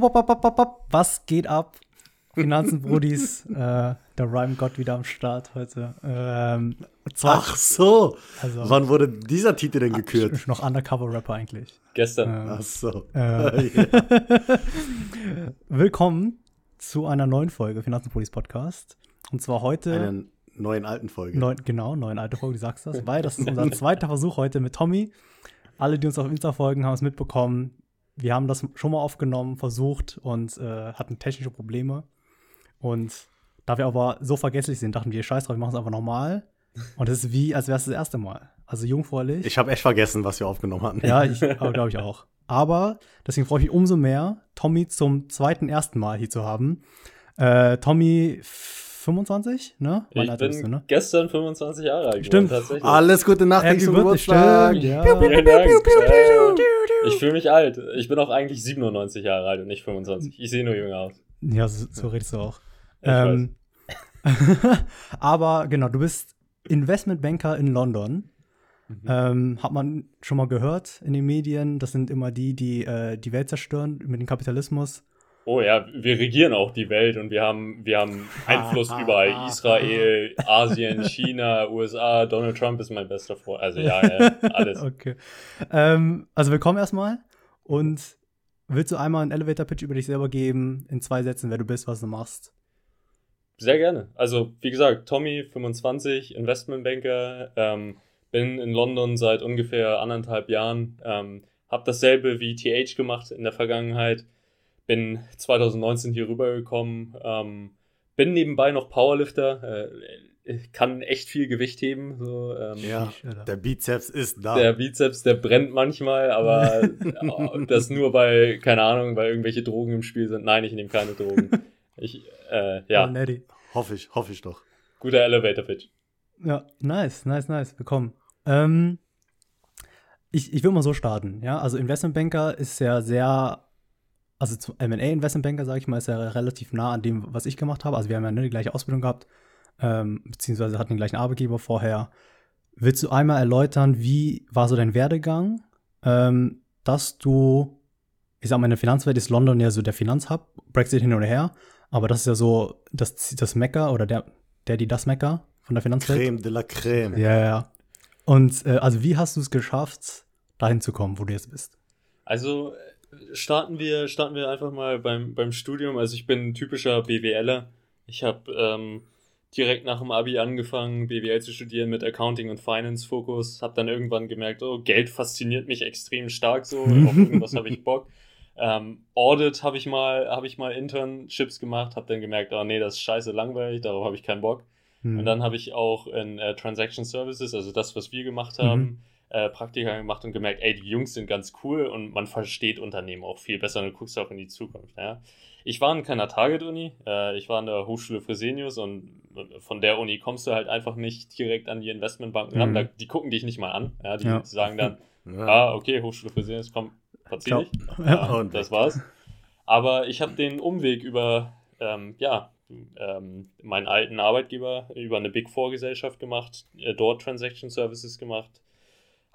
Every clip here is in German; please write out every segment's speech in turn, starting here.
Was geht ab? Finanzen, Brudis, äh, der Rhyme-Gott wieder am Start heute. Ähm, Ach so. Also, Wann wurde dieser Titel denn gekürt? Noch Undercover-Rapper eigentlich. Gestern. Ähm, Ach so. Äh, Willkommen zu einer neuen Folge Finanzenpolis Podcast. Und zwar heute. Einer neuen alten Folge. Neun, genau, neuen alten Folge, du sagst das. Weil das ist unser zweiter Versuch heute mit Tommy. Alle, die uns auf Insta folgen, haben es mitbekommen. Wir haben das schon mal aufgenommen, versucht und äh, hatten technische Probleme. Und da wir aber so vergesslich sind, dachten wir, scheiß drauf, wir machen es einfach nochmal. Und es ist wie, als wäre es das erste Mal. Also jungfräulich. Ich habe echt vergessen, was wir aufgenommen hatten. Ja, ich glaube ich auch. Aber deswegen freue ich mich umso mehr, Tommy zum zweiten, ersten Mal hier zu haben. Äh, Tommy 25, ne? Ich bin du, ne? gestern 25 Jahre alt. Stimmt. Tatsächlich. Alles Gute Nacht zum Geburtstag. Ja. Ich fühle mich alt. Ich bin auch eigentlich 97 Jahre alt und nicht 25. Ich sehe nur jünger aus. Ja, so, so redest du auch. Ähm, aber genau, du bist Investmentbanker in London. Mhm. Ähm, hat man schon mal gehört in den Medien. Das sind immer die, die äh, die Welt zerstören mit dem Kapitalismus. Oh ja, wir regieren auch die Welt und wir haben, wir haben Einfluss überall. Israel, Asien, China, USA, Donald Trump ist mein bester Freund. Also ja, ja alles. okay. Ähm, also willkommen erstmal. Und willst du einmal einen Elevator-Pitch über dich selber geben, in zwei Sätzen, wer du bist, was du machst? Sehr gerne. Also, wie gesagt, Tommy, 25, Investmentbanker, ähm, bin in London seit ungefähr anderthalb Jahren, ähm, habe dasselbe wie TH gemacht in der Vergangenheit bin 2019 hier rübergekommen, ähm, bin nebenbei noch Powerlifter, äh, kann echt viel Gewicht heben. So, ähm, ja, der Bizeps ist da. Der Bizeps, der brennt manchmal, aber das nur bei, keine Ahnung, weil irgendwelche Drogen im Spiel sind. Nein, ich nehme keine Drogen. Ich, äh, ja. Oh, hoffe ich, hoffe ich doch. Guter Elevator-Pitch. Ja, nice, nice, nice. Willkommen. Ähm, ich, ich will mal so starten, ja. Also Investmentbanker ist ja sehr also zum M&A-Investmentbanker, sage ich mal, ist ja relativ nah an dem, was ich gemacht habe. Also wir haben ja ne, die gleiche Ausbildung gehabt, ähm, beziehungsweise hatten den gleichen Arbeitgeber vorher. Willst du einmal erläutern, wie war so dein Werdegang, ähm, dass du, ich sag mal, in der Finanzwelt ist London ja so der Finanzhub, Brexit hin und her, aber das ist ja so das, das Mecker oder der, der, die das Mecker von der Finanzwelt. Creme de la Creme. Ja, ja. Und äh, also wie hast du es geschafft, dahin zu kommen, wo du jetzt bist? Also starten wir, starten wir einfach mal beim, beim Studium. Also ich bin ein typischer BWLer. Ich habe ähm, direkt nach dem Abi angefangen, BWL zu studieren mit Accounting und Finance Fokus. Habe dann irgendwann gemerkt, oh, Geld fasziniert mich extrem stark so. Auf irgendwas habe ich Bock. Ähm, Audit habe ich mal, habe ich mal Internships gemacht, habe dann gemerkt, oh nee, das ist scheiße langweilig, darauf habe ich keinen Bock. Mhm. Und dann habe ich auch in äh, Transaction Services, also das, was wir gemacht haben, mhm äh, Praktika gemacht und gemerkt, ey, die Jungs sind ganz cool und man versteht Unternehmen auch viel besser und du guckst auch in die Zukunft. Ja. Ich war in keiner Target-Uni, äh, ich war an der Hochschule Fresenius und von der Uni kommst du halt einfach nicht direkt an die Investmentbanken ran. Mhm. Da, die gucken dich nicht mal an. Ja, die ja. sagen dann, ja. ah, okay, Hochschule Fresenius, komm, verzieh dich. Ja, und das war's. Aber ich habe den Umweg über, ähm, ja, ähm, meinen alten Arbeitgeber über eine Big Four Gesellschaft gemacht, äh, dort Transaction Services gemacht,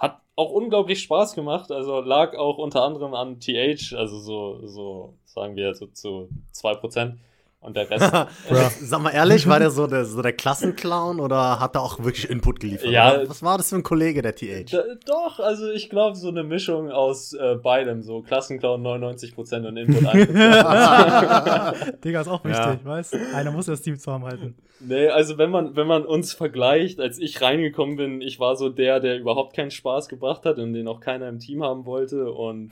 hat auch unglaublich Spaß gemacht. Also lag auch unter anderem an TH, also so, so sagen wir so zu 2%. Und der Rest. Sag mal ehrlich, war der so der, so der Klassenclown oder hat er auch wirklich Input geliefert? Ja. Was war das für ein Kollege, der TH? doch, also ich glaube, so eine Mischung aus äh, beidem. So Klassenclown 99% und Input 1%. Digga, ist auch wichtig, ja. weißt Einer muss das Team zusammenhalten. Nee, also wenn man, wenn man uns vergleicht, als ich reingekommen bin, ich war so der, der überhaupt keinen Spaß gebracht hat und den auch keiner im Team haben wollte. Und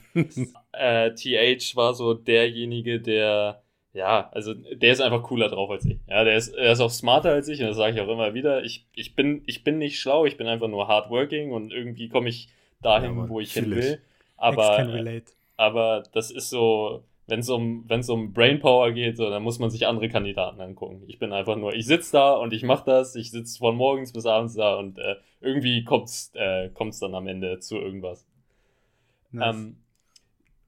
äh, TH war so derjenige, der ja, also der ist einfach cooler drauf als ich. Ja, der ist, er ist auch smarter als ich und das sage ich auch immer wieder. Ich, ich, bin, ich bin nicht schlau, ich bin einfach nur hardworking und irgendwie komme ich dahin, ja, wo ich hin will. Aber, aber das ist so, wenn es um, wenn's um Brainpower geht, so, dann muss man sich andere Kandidaten angucken. Ich bin einfach nur, ich sitze da und ich mache das, ich sitze von morgens bis abends da und äh, irgendwie kommt's, äh, kommt's dann am Ende zu irgendwas. Nice. Ähm,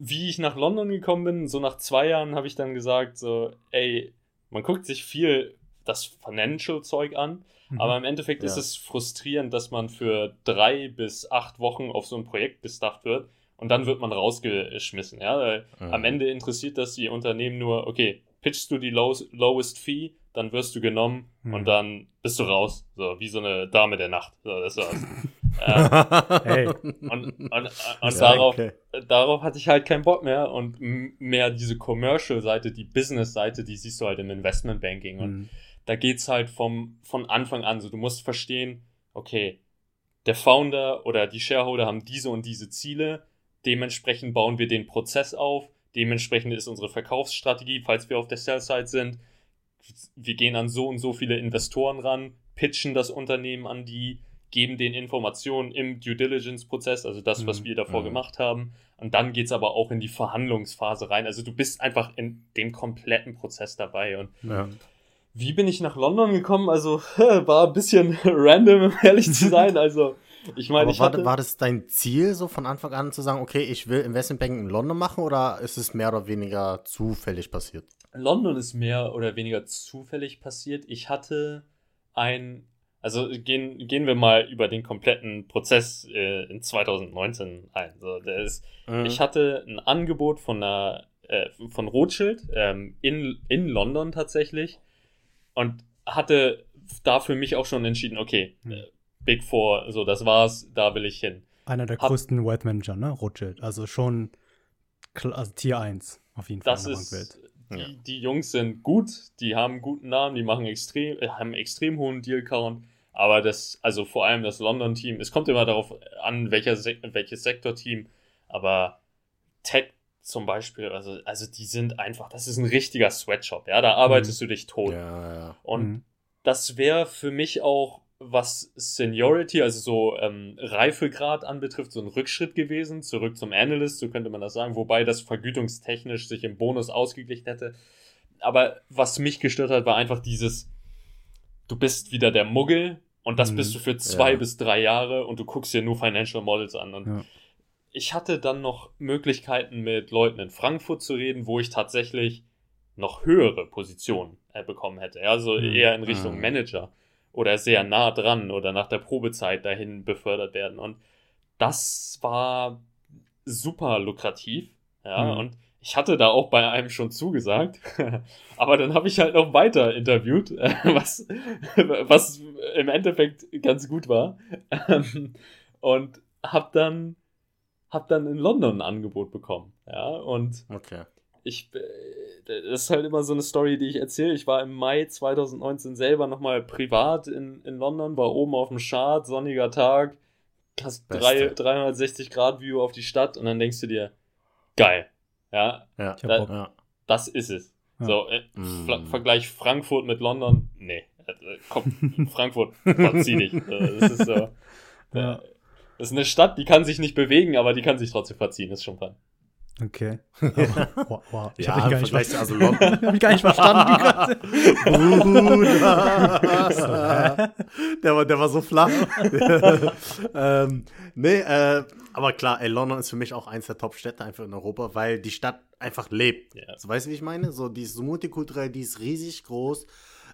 wie ich nach London gekommen bin, so nach zwei Jahren habe ich dann gesagt, so, ey, man guckt sich viel das Financial-Zeug an, mhm. aber im Endeffekt ja. ist es frustrierend, dass man für drei bis acht Wochen auf so ein Projekt gestafft wird und dann wird man rausgeschmissen. Ja? Mhm. Am Ende interessiert das die Unternehmen nur, okay, pitchst du die lowest, lowest Fee, dann wirst du genommen mhm. und dann bist du raus. So, wie so eine Dame der Nacht. So, das war's. hey. Und, und, und darauf, okay. darauf hatte ich halt keinen Bock mehr und mehr diese Commercial-Seite, die Business-Seite, die siehst du halt im Investment-Banking. Und mhm. da geht's halt vom, von Anfang an so. Du musst verstehen, okay, der Founder oder die Shareholder haben diese und diese Ziele. Dementsprechend bauen wir den Prozess auf. Dementsprechend ist unsere Verkaufsstrategie, falls wir auf der Sell-Side sind. Wir gehen an so und so viele Investoren ran, pitchen das Unternehmen an die, geben den Informationen im Due Diligence-Prozess, also das, was mhm. wir davor mhm. gemacht haben. Und dann geht es aber auch in die Verhandlungsphase rein. Also du bist einfach in dem kompletten Prozess dabei. Und ja. wie bin ich nach London gekommen? Also war ein bisschen random, um ehrlich zu sein. Also ich meine, ich war, hatte, war das dein Ziel, so von Anfang an zu sagen, okay, ich will Investmentbanking in London machen oder ist es mehr oder weniger zufällig passiert? London ist mehr oder weniger zufällig passiert. Ich hatte ein, also gehen, gehen wir mal über den kompletten Prozess äh, in 2019 ein. So, der ist, mhm. Ich hatte ein Angebot von einer, äh, von Rothschild ähm, in, in London tatsächlich und hatte da für mich auch schon entschieden, okay, mhm. äh, Big Four, so, das war's, da will ich hin. Einer der Hab, größten Wealth Manager, ne? Rothschild. Also schon also Tier 1 auf jeden Fall das in der ist, Bankwelt. Die, ja. die Jungs sind gut, die haben einen guten Namen, die machen extrem, äh, haben einen extrem hohen Deal-Count. Aber das, also vor allem das London-Team, es kommt immer darauf an, welcher Se welches Sektorteam, aber Tech zum Beispiel, also, also die sind einfach, das ist ein richtiger Sweatshop, ja, da arbeitest mhm. du dich tot. Ja, ja. Und mhm. das wäre für mich auch was Seniority, also so ähm, Reifegrad anbetrifft, so ein Rückschritt gewesen, zurück zum Analyst, so könnte man das sagen, wobei das vergütungstechnisch sich im Bonus ausgeglichen hätte. Aber was mich gestört hat, war einfach dieses, du bist wieder der Muggel und das mhm, bist du für zwei ja. bis drei Jahre und du guckst dir nur Financial Models an. Und ja. ich hatte dann noch Möglichkeiten mit Leuten in Frankfurt zu reden, wo ich tatsächlich noch höhere Positionen äh, bekommen hätte. Also mhm. eher in Richtung mhm. Manager oder sehr nah dran oder nach der Probezeit dahin befördert werden. Und das war super lukrativ. Ja, mhm. und ich hatte da auch bei einem schon zugesagt, aber dann habe ich halt noch weiter interviewt, was, was im Endeffekt ganz gut war. und habe dann, hab dann in London ein Angebot bekommen. Ja, und okay. ich, das ist halt immer so eine Story, die ich erzähle. Ich war im Mai 2019 selber nochmal privat in, in London, war oben auf dem Chart, sonniger Tag, hast drei, 360 Grad View auf die Stadt und dann denkst du dir, geil. Ja, ja, da, ja. das ist es. Ja. So, äh, mm. Vergleich Frankfurt mit London, nee, äh, komm, Frankfurt, zieh dich. Das ist so. Ja. Das ist eine Stadt, die kann sich nicht bewegen, aber die kann sich trotzdem verziehen, ist schon fein. Okay. wow, wow. Ich ja, habe gar, nicht also hab ich gar nicht verstanden. der, war, der war so flach. ähm, nee, äh, aber klar, ey, London ist für mich auch eins der Top-Städte einfach in Europa, weil die Stadt einfach lebt. Yeah. So, weißt du, wie ich meine? So, die ist so multikulturell, die ist riesig groß.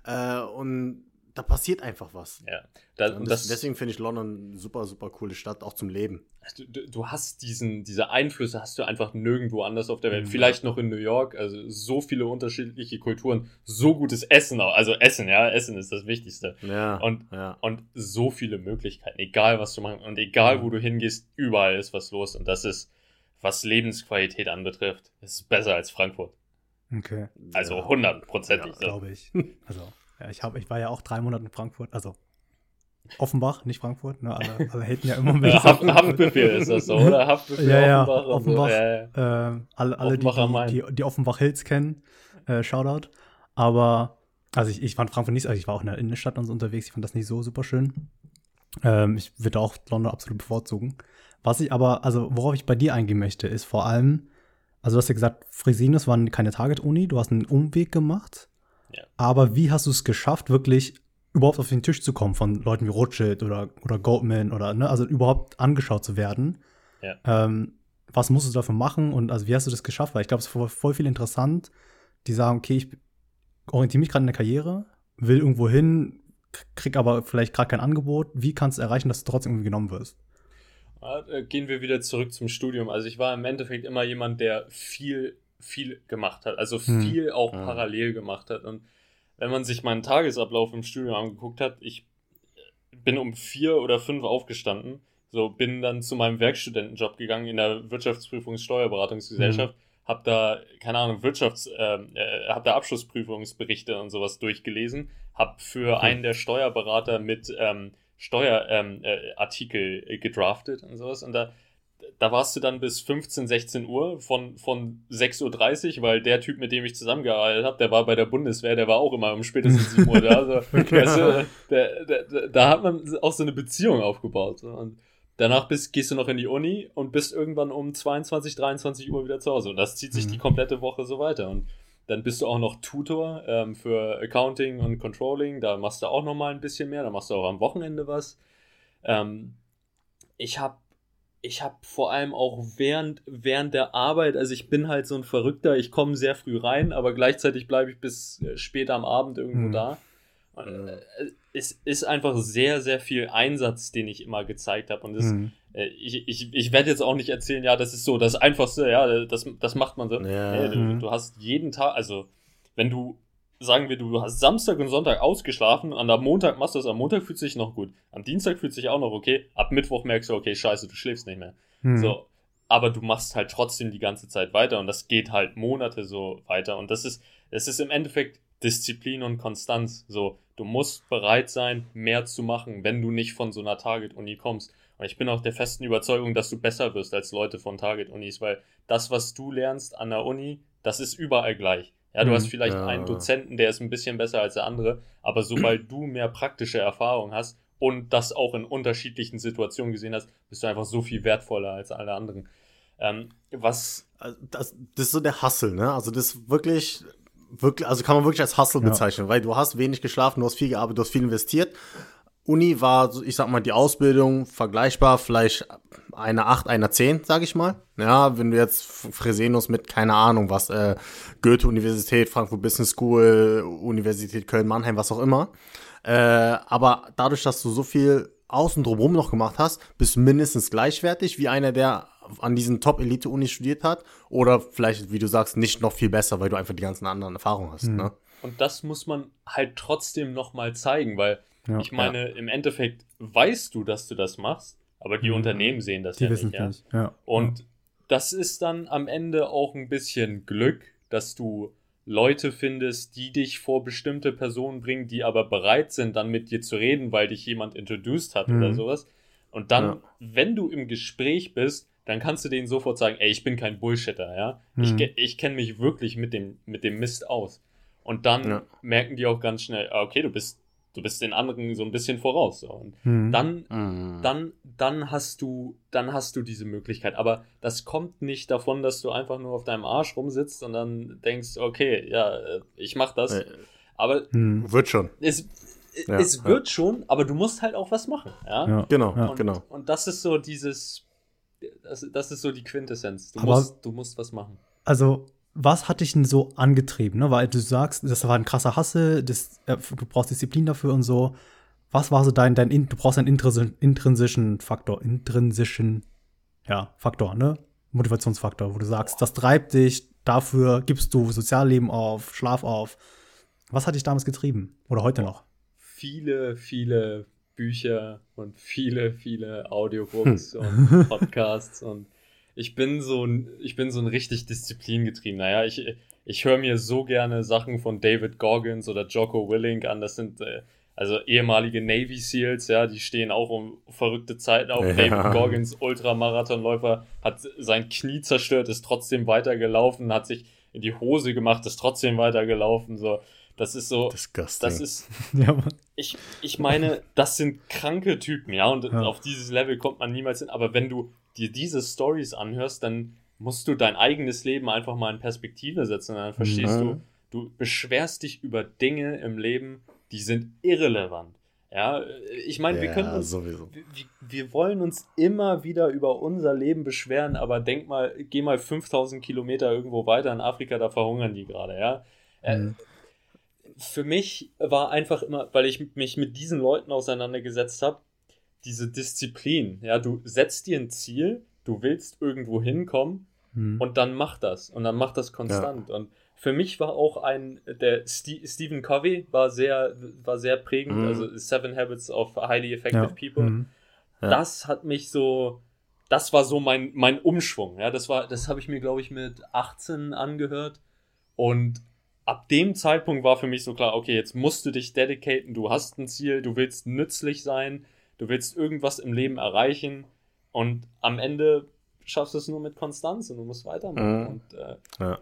Äh, und da passiert einfach was. Ja. Da, und das, deswegen finde ich London eine super, super coole Stadt, auch zum Leben. Du, du, hast diesen, diese Einflüsse hast du einfach nirgendwo anders auf der Welt. Mhm. Vielleicht noch in New York, also so viele unterschiedliche Kulturen, so gutes Essen auch. Also Essen, ja, Essen ist das Wichtigste. Ja, und, ja. und so viele Möglichkeiten, egal was du machst und egal mhm. wo du hingehst, überall ist was los. Und das ist, was Lebensqualität anbetrifft, ist besser als Frankfurt. Okay. Also hundertprozentig. Ja, Glaube ich. Also ja, ich, hab, ich war ja auch drei Monate in Frankfurt, also Offenbach, nicht Frankfurt, ne? Alle, alle haten ja immer mit. Ja, Haft, Haftbefehl ist das so, oder? Haftbefehl, ja, ja, Offenbach. Offenbach so. ja, äh, alle, alle die, die, die, Offenbach Hills kennen, äh, Shoutout. Aber, also ich, ich fand Frankfurt nicht, also ich war auch in der Innenstadt und so unterwegs, ich fand das nicht so super schön. Ähm, ich würde auch London absolut bevorzugen. Was ich aber, also worauf ich bei dir eingehen möchte, ist vor allem, also du hast ja gesagt, Fresenius waren keine Target-Uni, du hast einen Umweg gemacht aber wie hast du es geschafft, wirklich überhaupt auf den Tisch zu kommen von Leuten wie Rothschild oder, oder Goldman oder, ne, also überhaupt angeschaut zu werden? Ja. Ähm, was musst du dafür machen und also wie hast du das geschafft? Weil ich glaube, es ist voll, voll viel interessant, die sagen, okay, ich orientiere mich gerade in der Karriere, will irgendwo hin, krieg aber vielleicht gerade kein Angebot. Wie kannst du erreichen, dass du trotzdem irgendwie genommen wirst? Ja, gehen wir wieder zurück zum Studium. Also ich war im Endeffekt immer jemand, der viel, viel gemacht hat. Also hm. viel hm. auch hm. parallel gemacht hat. Und wenn man sich meinen Tagesablauf im Studium angeguckt hat, ich bin um vier oder fünf aufgestanden, so bin dann zu meinem Werkstudentenjob gegangen in der Wirtschaftsprüfungs-Steuerberatungsgesellschaft, mhm. hab da, keine Ahnung, Wirtschafts-, ähm, äh, hab da Abschlussprüfungsberichte und sowas durchgelesen, hab für einen der Steuerberater mit ähm, Steuerartikel ähm, äh, gedraftet und sowas und da da warst du dann bis 15, 16 Uhr von, von 6.30 Uhr, weil der Typ, mit dem ich zusammengearbeitet habe, der war bei der Bundeswehr, der war auch immer um spätestens 7 Uhr da. So, okay. weißt du, der, der, der, da hat man auch so eine Beziehung aufgebaut. Und danach bist, gehst du noch in die Uni und bist irgendwann um 22, 23 Uhr wieder zu Hause. Und das zieht sich mhm. die komplette Woche so weiter. Und dann bist du auch noch Tutor ähm, für Accounting und Controlling. Da machst du auch noch mal ein bisschen mehr. Da machst du auch am Wochenende was. Ähm, ich habe ich habe vor allem auch während, während der Arbeit, also ich bin halt so ein Verrückter, ich komme sehr früh rein, aber gleichzeitig bleibe ich bis äh, später am Abend irgendwo mhm. da. Und, äh, es ist einfach sehr, sehr viel Einsatz, den ich immer gezeigt habe. Und das, mhm. äh, ich, ich, ich werde jetzt auch nicht erzählen, ja, das ist so das Einfachste, ja, das, das macht man so. Ja. Nee, du, mhm. du hast jeden Tag, also wenn du sagen wir, du hast Samstag und Sonntag ausgeschlafen, an der Montag machst du es, am Montag fühlt sich noch gut, am Dienstag fühlt sich auch noch okay, ab Mittwoch merkst du, okay, scheiße, du schläfst nicht mehr. Hm. So, aber du machst halt trotzdem die ganze Zeit weiter und das geht halt Monate so weiter und das ist, es ist im Endeffekt Disziplin und Konstanz. So, du musst bereit sein, mehr zu machen, wenn du nicht von so einer Target-Uni kommst. Und ich bin auch der festen Überzeugung, dass du besser wirst als Leute von Target-Unis, weil das, was du lernst an der Uni, das ist überall gleich. Ja, du mhm, hast vielleicht ja. einen Dozenten, der ist ein bisschen besser als der andere, aber sobald du mehr praktische Erfahrung hast und das auch in unterschiedlichen Situationen gesehen hast, bist du einfach so viel wertvoller als alle anderen. Ähm, was. Also das, das ist so der Hustle, ne? Also das ist wirklich, wirklich, also kann man wirklich als Hustle ja. bezeichnen, weil du hast wenig geschlafen, du hast viel gearbeitet, du hast viel investiert Uni war, ich sag mal, die Ausbildung vergleichbar, vielleicht eine 8, eine 10, sag ich mal. Ja, wenn du jetzt Fresenius mit, keine Ahnung, was, äh, Goethe-Universität, Frankfurt Business School, Universität Köln-Mannheim, was auch immer. Äh, aber dadurch, dass du so viel außen drumherum noch gemacht hast, bist du mindestens gleichwertig wie einer, der an diesen Top-Elite-Uni studiert hat. Oder vielleicht, wie du sagst, nicht noch viel besser, weil du einfach die ganzen anderen Erfahrungen hast. Mhm. Ne? Und das muss man halt trotzdem nochmal zeigen, weil ja, ich meine, ja. im Endeffekt weißt du, dass du das machst, aber die mhm. Unternehmen sehen das die ja nicht. Ja? nicht. Ja. Und das ist dann am Ende auch ein bisschen Glück, dass du Leute findest, die dich vor bestimmte Personen bringen, die aber bereit sind, dann mit dir zu reden, weil dich jemand introduced hat mhm. oder sowas. Und dann, ja. wenn du im Gespräch bist, dann kannst du denen sofort sagen, ey, ich bin kein Bullshitter, ja. Mhm. Ich, ich kenne mich wirklich mit dem, mit dem Mist aus. Und dann ja. merken die auch ganz schnell, ah, okay, du bist du bist den anderen so ein bisschen voraus. So. Und mhm. dann, mhm. dann, dann hast du, dann hast du diese Möglichkeit. Aber das kommt nicht davon, dass du einfach nur auf deinem Arsch rumsitzt und dann denkst, okay, ja, äh, ich mach das. Äh, aber mhm. wird schon. Es, ja, es wird ja. schon, aber du musst halt auch was machen. Ja, ja. genau, und, genau. Und das ist so dieses, das, das ist so die Quintessenz. Du musst, du musst was machen. Also was hat dich denn so angetrieben? Ne? Weil du sagst, das war ein krasser Hasse, das, äh, du brauchst Disziplin dafür und so. Was war so dein, dein du brauchst einen intrinsischen Faktor, intrinsischen, ja, Faktor, ne? Motivationsfaktor, wo du sagst, das treibt dich, dafür gibst du Sozialleben auf, Schlaf auf. Was hat dich damals getrieben? Oder heute noch? Viele, viele Bücher und viele, viele Audiobooks hm. und Podcasts und ich bin so ein, ich bin so ein richtig disziplingetrieben. Naja, ich, ich höre mir so gerne Sachen von David Goggins oder Jocko Willink an. Das sind äh, also ehemalige Navy SEALs, ja, die stehen auch um verrückte Zeiten auf. Ja. David Goggins, Ultramarathonläufer, hat sein Knie zerstört, ist trotzdem weitergelaufen, hat sich in die Hose gemacht, ist trotzdem weitergelaufen. So, das ist so. Disgusting. Das ist. ja, ich, ich meine, das sind kranke Typen, ja, und ja. auf dieses Level kommt man niemals hin. Aber wenn du dir diese Stories anhörst, dann musst du dein eigenes Leben einfach mal in Perspektive setzen. Und dann verstehst mhm. du, du beschwerst dich über Dinge im Leben, die sind irrelevant. Ja, ich meine, ja, wir können uns, wir, wir, wollen uns immer wieder über unser Leben beschweren, aber denk mal, geh mal 5000 Kilometer irgendwo weiter in Afrika, da verhungern die gerade, ja. Äh, mhm. Äh, für mich war einfach immer, weil ich mich mit diesen Leuten auseinandergesetzt habe, diese Disziplin. Ja, du setzt dir ein Ziel, du willst irgendwo hinkommen hm. und dann mach das. Und dann mach das konstant. Ja. Und für mich war auch ein, der St Stephen Covey war sehr, war sehr prägend, mhm. also Seven Habits of Highly Effective ja. People. Mhm. Ja. Das hat mich so, das war so mein, mein Umschwung. Ja, das war, das habe ich mir, glaube ich, mit 18 angehört. Und ab dem Zeitpunkt war für mich so klar, okay, jetzt musst du dich dedicaten, du hast ein Ziel, du willst nützlich sein, du willst irgendwas im Leben erreichen und am Ende schaffst du es nur mit Konstanz und du musst weitermachen. Mhm. Und, äh, ja.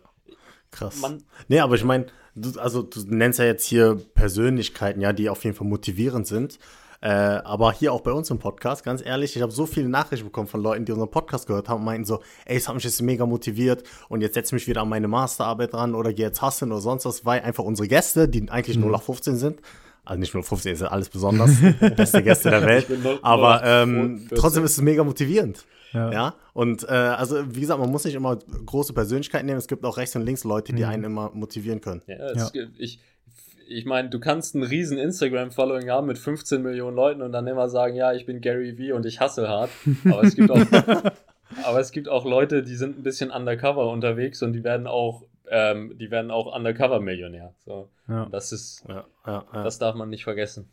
Krass. Man, nee, aber ich meine, du, also du nennst ja jetzt hier Persönlichkeiten, ja, die auf jeden Fall motivierend sind. Äh, aber hier auch bei uns im Podcast, ganz ehrlich, ich habe so viele Nachrichten bekommen von Leuten, die unseren Podcast gehört haben und meinten so, ey, es hat mich jetzt mega motiviert und jetzt setze ich mich wieder an meine Masterarbeit dran oder gehe jetzt hassen oder sonst was, weil einfach unsere Gäste, die eigentlich mhm. 0 nach 15 sind, also nicht nur 15, ist ja alles besonders, beste Gäste der Welt, aber ähm, trotzdem ist es mega motivierend. Ja. ja? Und äh, also, wie gesagt, man muss nicht immer große Persönlichkeiten nehmen. Es gibt auch rechts und links Leute, die mhm. einen immer motivieren können. Ja, ja. ich, ich meine, du kannst einen riesen Instagram-Following haben mit 15 Millionen Leuten und dann immer sagen, ja, ich bin Gary Vee und ich hasse hart. Aber es gibt auch, aber es gibt auch Leute, die sind ein bisschen undercover unterwegs und die werden auch, ähm, die werden auch undercover-Millionär. So, ja. Das ist, ja, ja, das darf man nicht vergessen.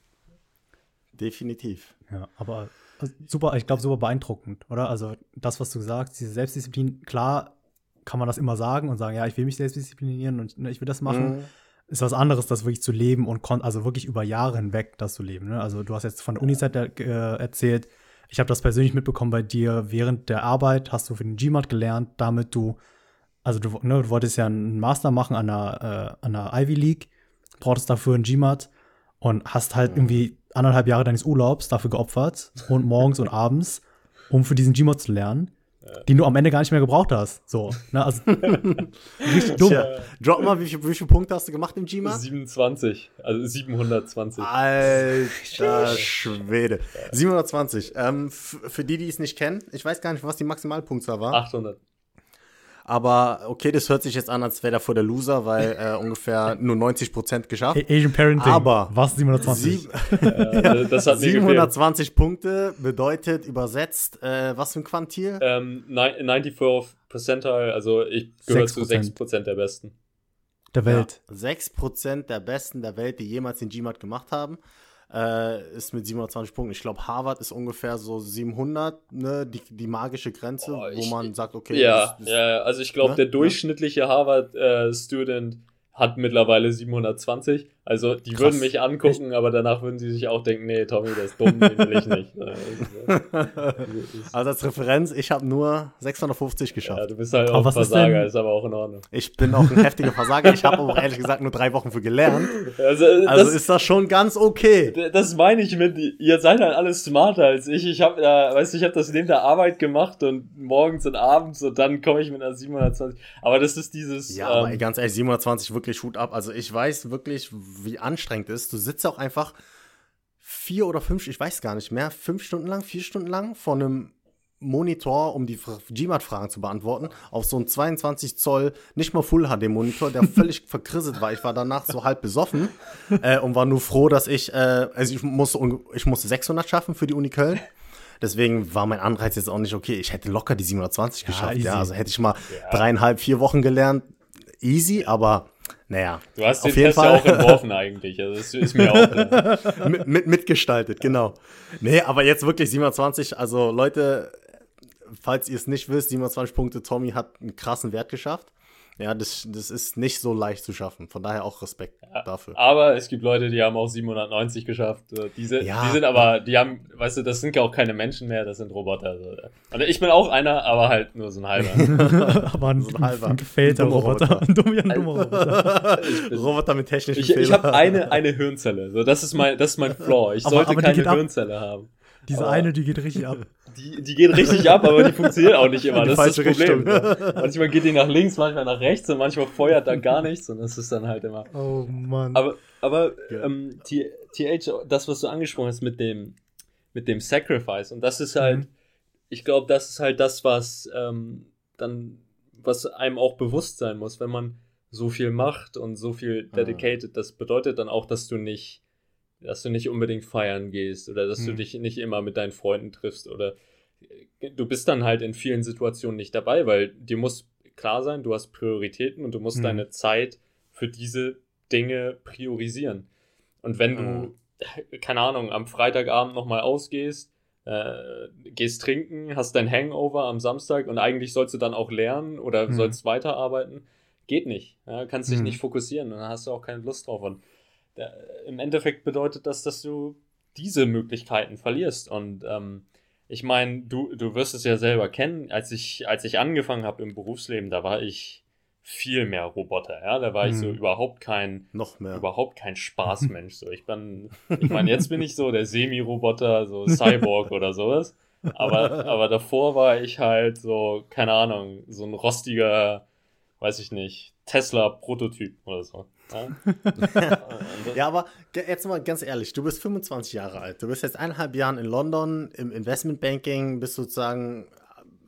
Definitiv. Ja, aber super, ich glaube, super beeindruckend, oder? Also das, was du sagst, diese Selbstdisziplin, klar kann man das immer sagen und sagen, ja, ich will mich selbst disziplinieren und ne, ich will das machen. Mhm. Ist was anderes, das wirklich zu leben und also wirklich über Jahre hinweg das zu leben. Ne? Also du hast jetzt von der Unizeit äh, erzählt, ich habe das persönlich mitbekommen bei dir während der Arbeit, hast du für den GMAT gelernt, damit du, also du, ne, du wolltest ja einen Master machen an der, äh, an der Ivy League, brauchtest dafür einen GMAT und hast halt irgendwie anderthalb Jahre deines Urlaubs dafür geopfert und morgens und abends, um für diesen Gmod zu lernen, ja. den du am Ende gar nicht mehr gebraucht hast. So, ne, also richtig dumm. Tja. Drop mal, wie, viel, wie viele Punkte hast du gemacht im Gmod? 27, also 720. Alter Schwede. 720. Ähm, für die, die es nicht kennen, ich weiß gar nicht, was die Maximalpunktzahl war. 800. Aber okay, das hört sich jetzt an, als wäre der vor der Loser, weil äh, ungefähr nur 90 Prozent geschafft. Asian Parenting. Aber was 720? Sieb ja, das hat 720 Punkte bedeutet übersetzt äh, was für ein Quantil? Ähm, 94 Percentile, also ich gehöre zu 6 Prozent der Besten. Der Welt. Ja, 6 Prozent der Besten der Welt, die jemals den GMAT gemacht haben äh, ist mit 720 Punkten. Ich glaube, Harvard ist ungefähr so 700, ne, die, die magische Grenze, oh, wo man sagt, okay. Ja, das, das, ja also ich glaube, ne? der durchschnittliche Harvard-Student äh, hat mittlerweile 720. Also die Krass. würden mich angucken, Echt? aber danach würden sie sich auch denken, nee, Tommy, der ist dumm, den will ich nicht. also als Referenz, ich habe nur 650 geschafft. Ja, du bist halt auch ein Versager, ist, ist, aber auch in Ordnung. Ich bin auch ein heftiger Versager, ich habe aber auch ehrlich gesagt nur drei Wochen für gelernt. Also, also das, ist das schon ganz okay. Das meine ich mit, ihr seid halt alles smarter als ich. Ich habe, äh, weißt du, ich habe das neben der Arbeit gemacht und morgens und abends und dann komme ich mit einer 720. Aber das ist dieses... Ja, ähm, aber ganz ehrlich, 720 wirklich Hut ab. Also ich weiß wirklich, wie anstrengend ist. Du sitzt auch einfach vier oder fünf, ich weiß gar nicht mehr, fünf Stunden lang, vier Stunden lang vor einem Monitor, um die GMAT-Fragen zu beantworten, auf so einem 22 Zoll, nicht mal Full HD-Monitor, der völlig verkrisselt war. Ich war danach so halb besoffen äh, und war nur froh, dass ich, äh, also ich musste, ich musste 600 schaffen für die Uni Köln. Deswegen war mein Anreiz jetzt auch nicht okay. Ich hätte locker die 720 ja, geschafft. Easy. Ja, also hätte ich mal ja. dreieinhalb, vier Wochen gelernt. Easy, aber naja, du hast den Test Fall. ja auch entworfen eigentlich. Also das ist mir auch mit, mit, mitgestaltet, genau. Nee, aber jetzt wirklich 27. Also Leute, falls ihr es nicht wisst, 27 Punkte. Tommy hat einen krassen Wert geschafft. Ja, das, das ist nicht so leicht zu schaffen. Von daher auch Respekt ja, dafür. Aber es gibt Leute, die haben auch 790 geschafft. Diese, ja, die sind aber, die haben, weißt du, das sind ja auch keine Menschen mehr, das sind Roboter. Also, also ich bin auch einer, aber halt nur so ein halber. aber ein, so ein, halber. ein gefällter Roboter. Ein dummer, Roboter. bin, Roboter mit technischen Ich, ich habe eine, eine Hirnzelle. So, das, ist mein, das ist mein Flaw. Ich aber, sollte aber keine Hirnzelle haben. Diese aber eine, die geht richtig ab. Die, die geht richtig ab, aber die funktioniert auch nicht immer. Das ist das Problem. Richtung. Manchmal geht die nach links, manchmal nach rechts und manchmal feuert da gar nichts und das ist dann halt immer. Oh Mann. Aber, aber ähm, TH, das, was du angesprochen hast mit dem, mit dem Sacrifice, und das ist halt, mhm. ich glaube, das ist halt das, was ähm, dann, was einem auch bewusst sein muss, wenn man so viel macht und so viel ah. dedicated, das bedeutet dann auch, dass du nicht dass du nicht unbedingt feiern gehst oder dass hm. du dich nicht immer mit deinen Freunden triffst oder äh, du bist dann halt in vielen Situationen nicht dabei, weil dir muss klar sein, du hast Prioritäten und du musst hm. deine Zeit für diese Dinge priorisieren. Und wenn du, hm. keine Ahnung, am Freitagabend nochmal ausgehst, äh, gehst trinken, hast dein Hangover am Samstag und eigentlich sollst du dann auch lernen oder mhm. sollst weiterarbeiten, geht nicht. Ja, kannst dich mhm. nicht fokussieren und dann hast du auch keine Lust drauf. Und da, im Endeffekt bedeutet das, dass du diese Möglichkeiten verlierst. Und ähm, ich meine, du, du wirst es ja selber kennen, als ich, als ich angefangen habe im Berufsleben, da war ich viel mehr Roboter, ja. Da war hm. ich so mhm. überhaupt kein, noch mehr, überhaupt kein Spaßmensch. So, ich bin, ich meine, jetzt bin ich so der Semi-Roboter, so Cyborg oder sowas. Aber, aber davor war ich halt so, keine Ahnung, so ein rostiger, weiß ich nicht, Tesla-Prototyp oder so. Ja? aber jetzt mal ganz ehrlich, du bist 25 Jahre alt, du bist jetzt eineinhalb Jahre in London im Investmentbanking, bist sozusagen,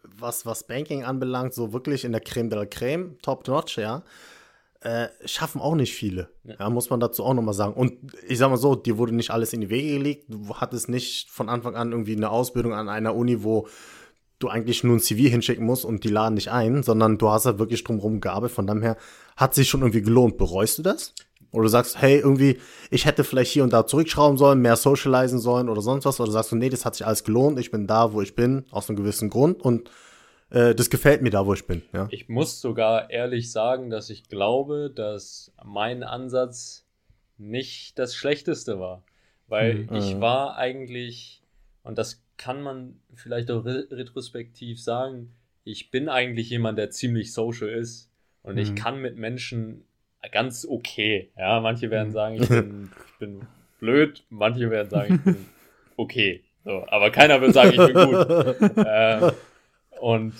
was, was Banking anbelangt, so wirklich in der Creme de la Creme, top notch, ja. Äh, schaffen auch nicht viele, ja. ja. muss man dazu auch nochmal sagen. Und ich sag mal so, dir wurde nicht alles in die Wege gelegt, du hattest nicht von Anfang an irgendwie eine Ausbildung an einer Uni, wo du eigentlich nur ein CV hinschicken musst und die laden dich ein, sondern du hast halt wirklich drumherum gearbeitet. Von daher hat sich schon irgendwie gelohnt. Bereust du das? Oder du sagst, hey, irgendwie, ich hätte vielleicht hier und da zurückschrauben sollen, mehr socialisen sollen oder sonst was. Oder sagst du, nee, das hat sich alles gelohnt, ich bin da, wo ich bin, aus einem gewissen Grund und äh, das gefällt mir da, wo ich bin. Ja? Ich muss sogar ehrlich sagen, dass ich glaube, dass mein Ansatz nicht das Schlechteste war. Weil mhm. ich war eigentlich, und das kann man vielleicht auch re retrospektiv sagen, ich bin eigentlich jemand, der ziemlich social ist und mhm. ich kann mit Menschen ganz okay. Ja, manche werden mhm. sagen, ich bin, ich bin blöd, manche werden sagen, ich bin okay. So, aber keiner wird sagen, ich bin gut. ähm, und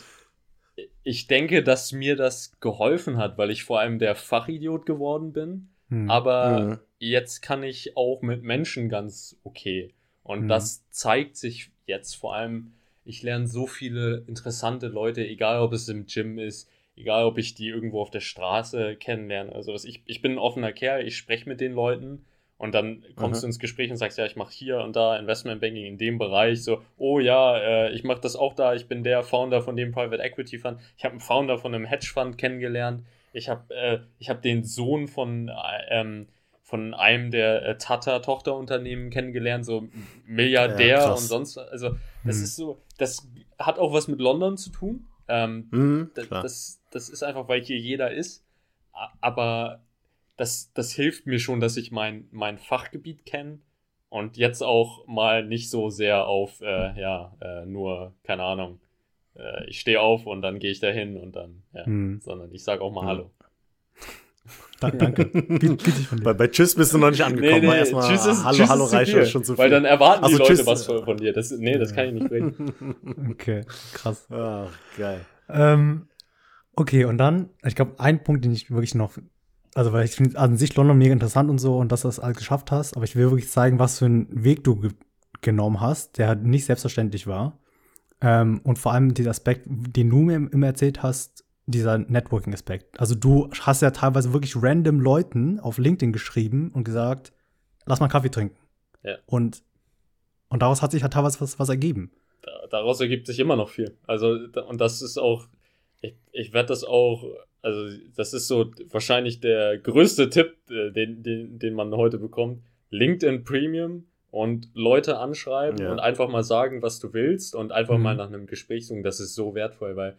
ich denke, dass mir das geholfen hat, weil ich vor allem der Fachidiot geworden bin. Mhm. Aber mhm. jetzt kann ich auch mit Menschen ganz okay. Und mhm. das zeigt sich jetzt vor allem, ich lerne so viele interessante Leute, egal ob es im Gym ist, egal ob ich die irgendwo auf der Straße kennenlerne. Also ich, ich bin ein offener Kerl, ich spreche mit den Leuten und dann kommst mhm. du ins Gespräch und sagst, ja, ich mache hier und da Investmentbanking in dem Bereich. So, oh ja, äh, ich mache das auch da, ich bin der Founder von dem Private Equity Fund. Ich habe einen Founder von einem Hedge Fund kennengelernt. Ich habe äh, hab den Sohn von ähm, von einem der äh, Tata-Tochterunternehmen kennengelernt, so Milliardär ja, und sonst. Also, das hm. ist so, das hat auch was mit London zu tun. Ähm, mhm, das, das ist einfach, weil hier jeder ist. Aber das, das hilft mir schon, dass ich mein, mein Fachgebiet kenne und jetzt auch mal nicht so sehr auf, äh, ja, äh, nur, keine Ahnung, äh, ich stehe auf und dann gehe ich da hin und dann, ja, mhm. sondern ich sage auch mal mhm. Hallo. Da, danke. Bei, bei, Tschüss bist du noch nicht angekommen. Nee, nee, Erstmal tschüss ist, Hallo, tschüss Hallo reicht schon zu viel. Weil dann erwarten also, die Leute was von, von, dir. Das, nee, das kann ich nicht bringen. Okay, krass. Ach, geil. Ähm, okay, und dann, ich glaube, ein Punkt, den ich wirklich noch, also weil ich finde an sich London mega interessant und so und dass du das alles geschafft hast, aber ich will wirklich zeigen, was für einen Weg du ge genommen hast, der nicht selbstverständlich war. Ähm, und vor allem dieser Aspekt, den du mir immer erzählt hast, dieser Networking-Aspekt. Also du hast ja teilweise wirklich random Leuten auf LinkedIn geschrieben und gesagt, lass mal Kaffee trinken. Ja. Und, und daraus hat sich ja teilweise was, was ergeben. daraus ergibt sich immer noch viel. Also, und das ist auch, ich, ich werde das auch, also das ist so wahrscheinlich der größte Tipp, äh, den, den, den man heute bekommt. LinkedIn Premium und Leute anschreiben ja. und einfach mal sagen, was du willst und einfach mhm. mal nach einem Gespräch suchen. Das ist so wertvoll, weil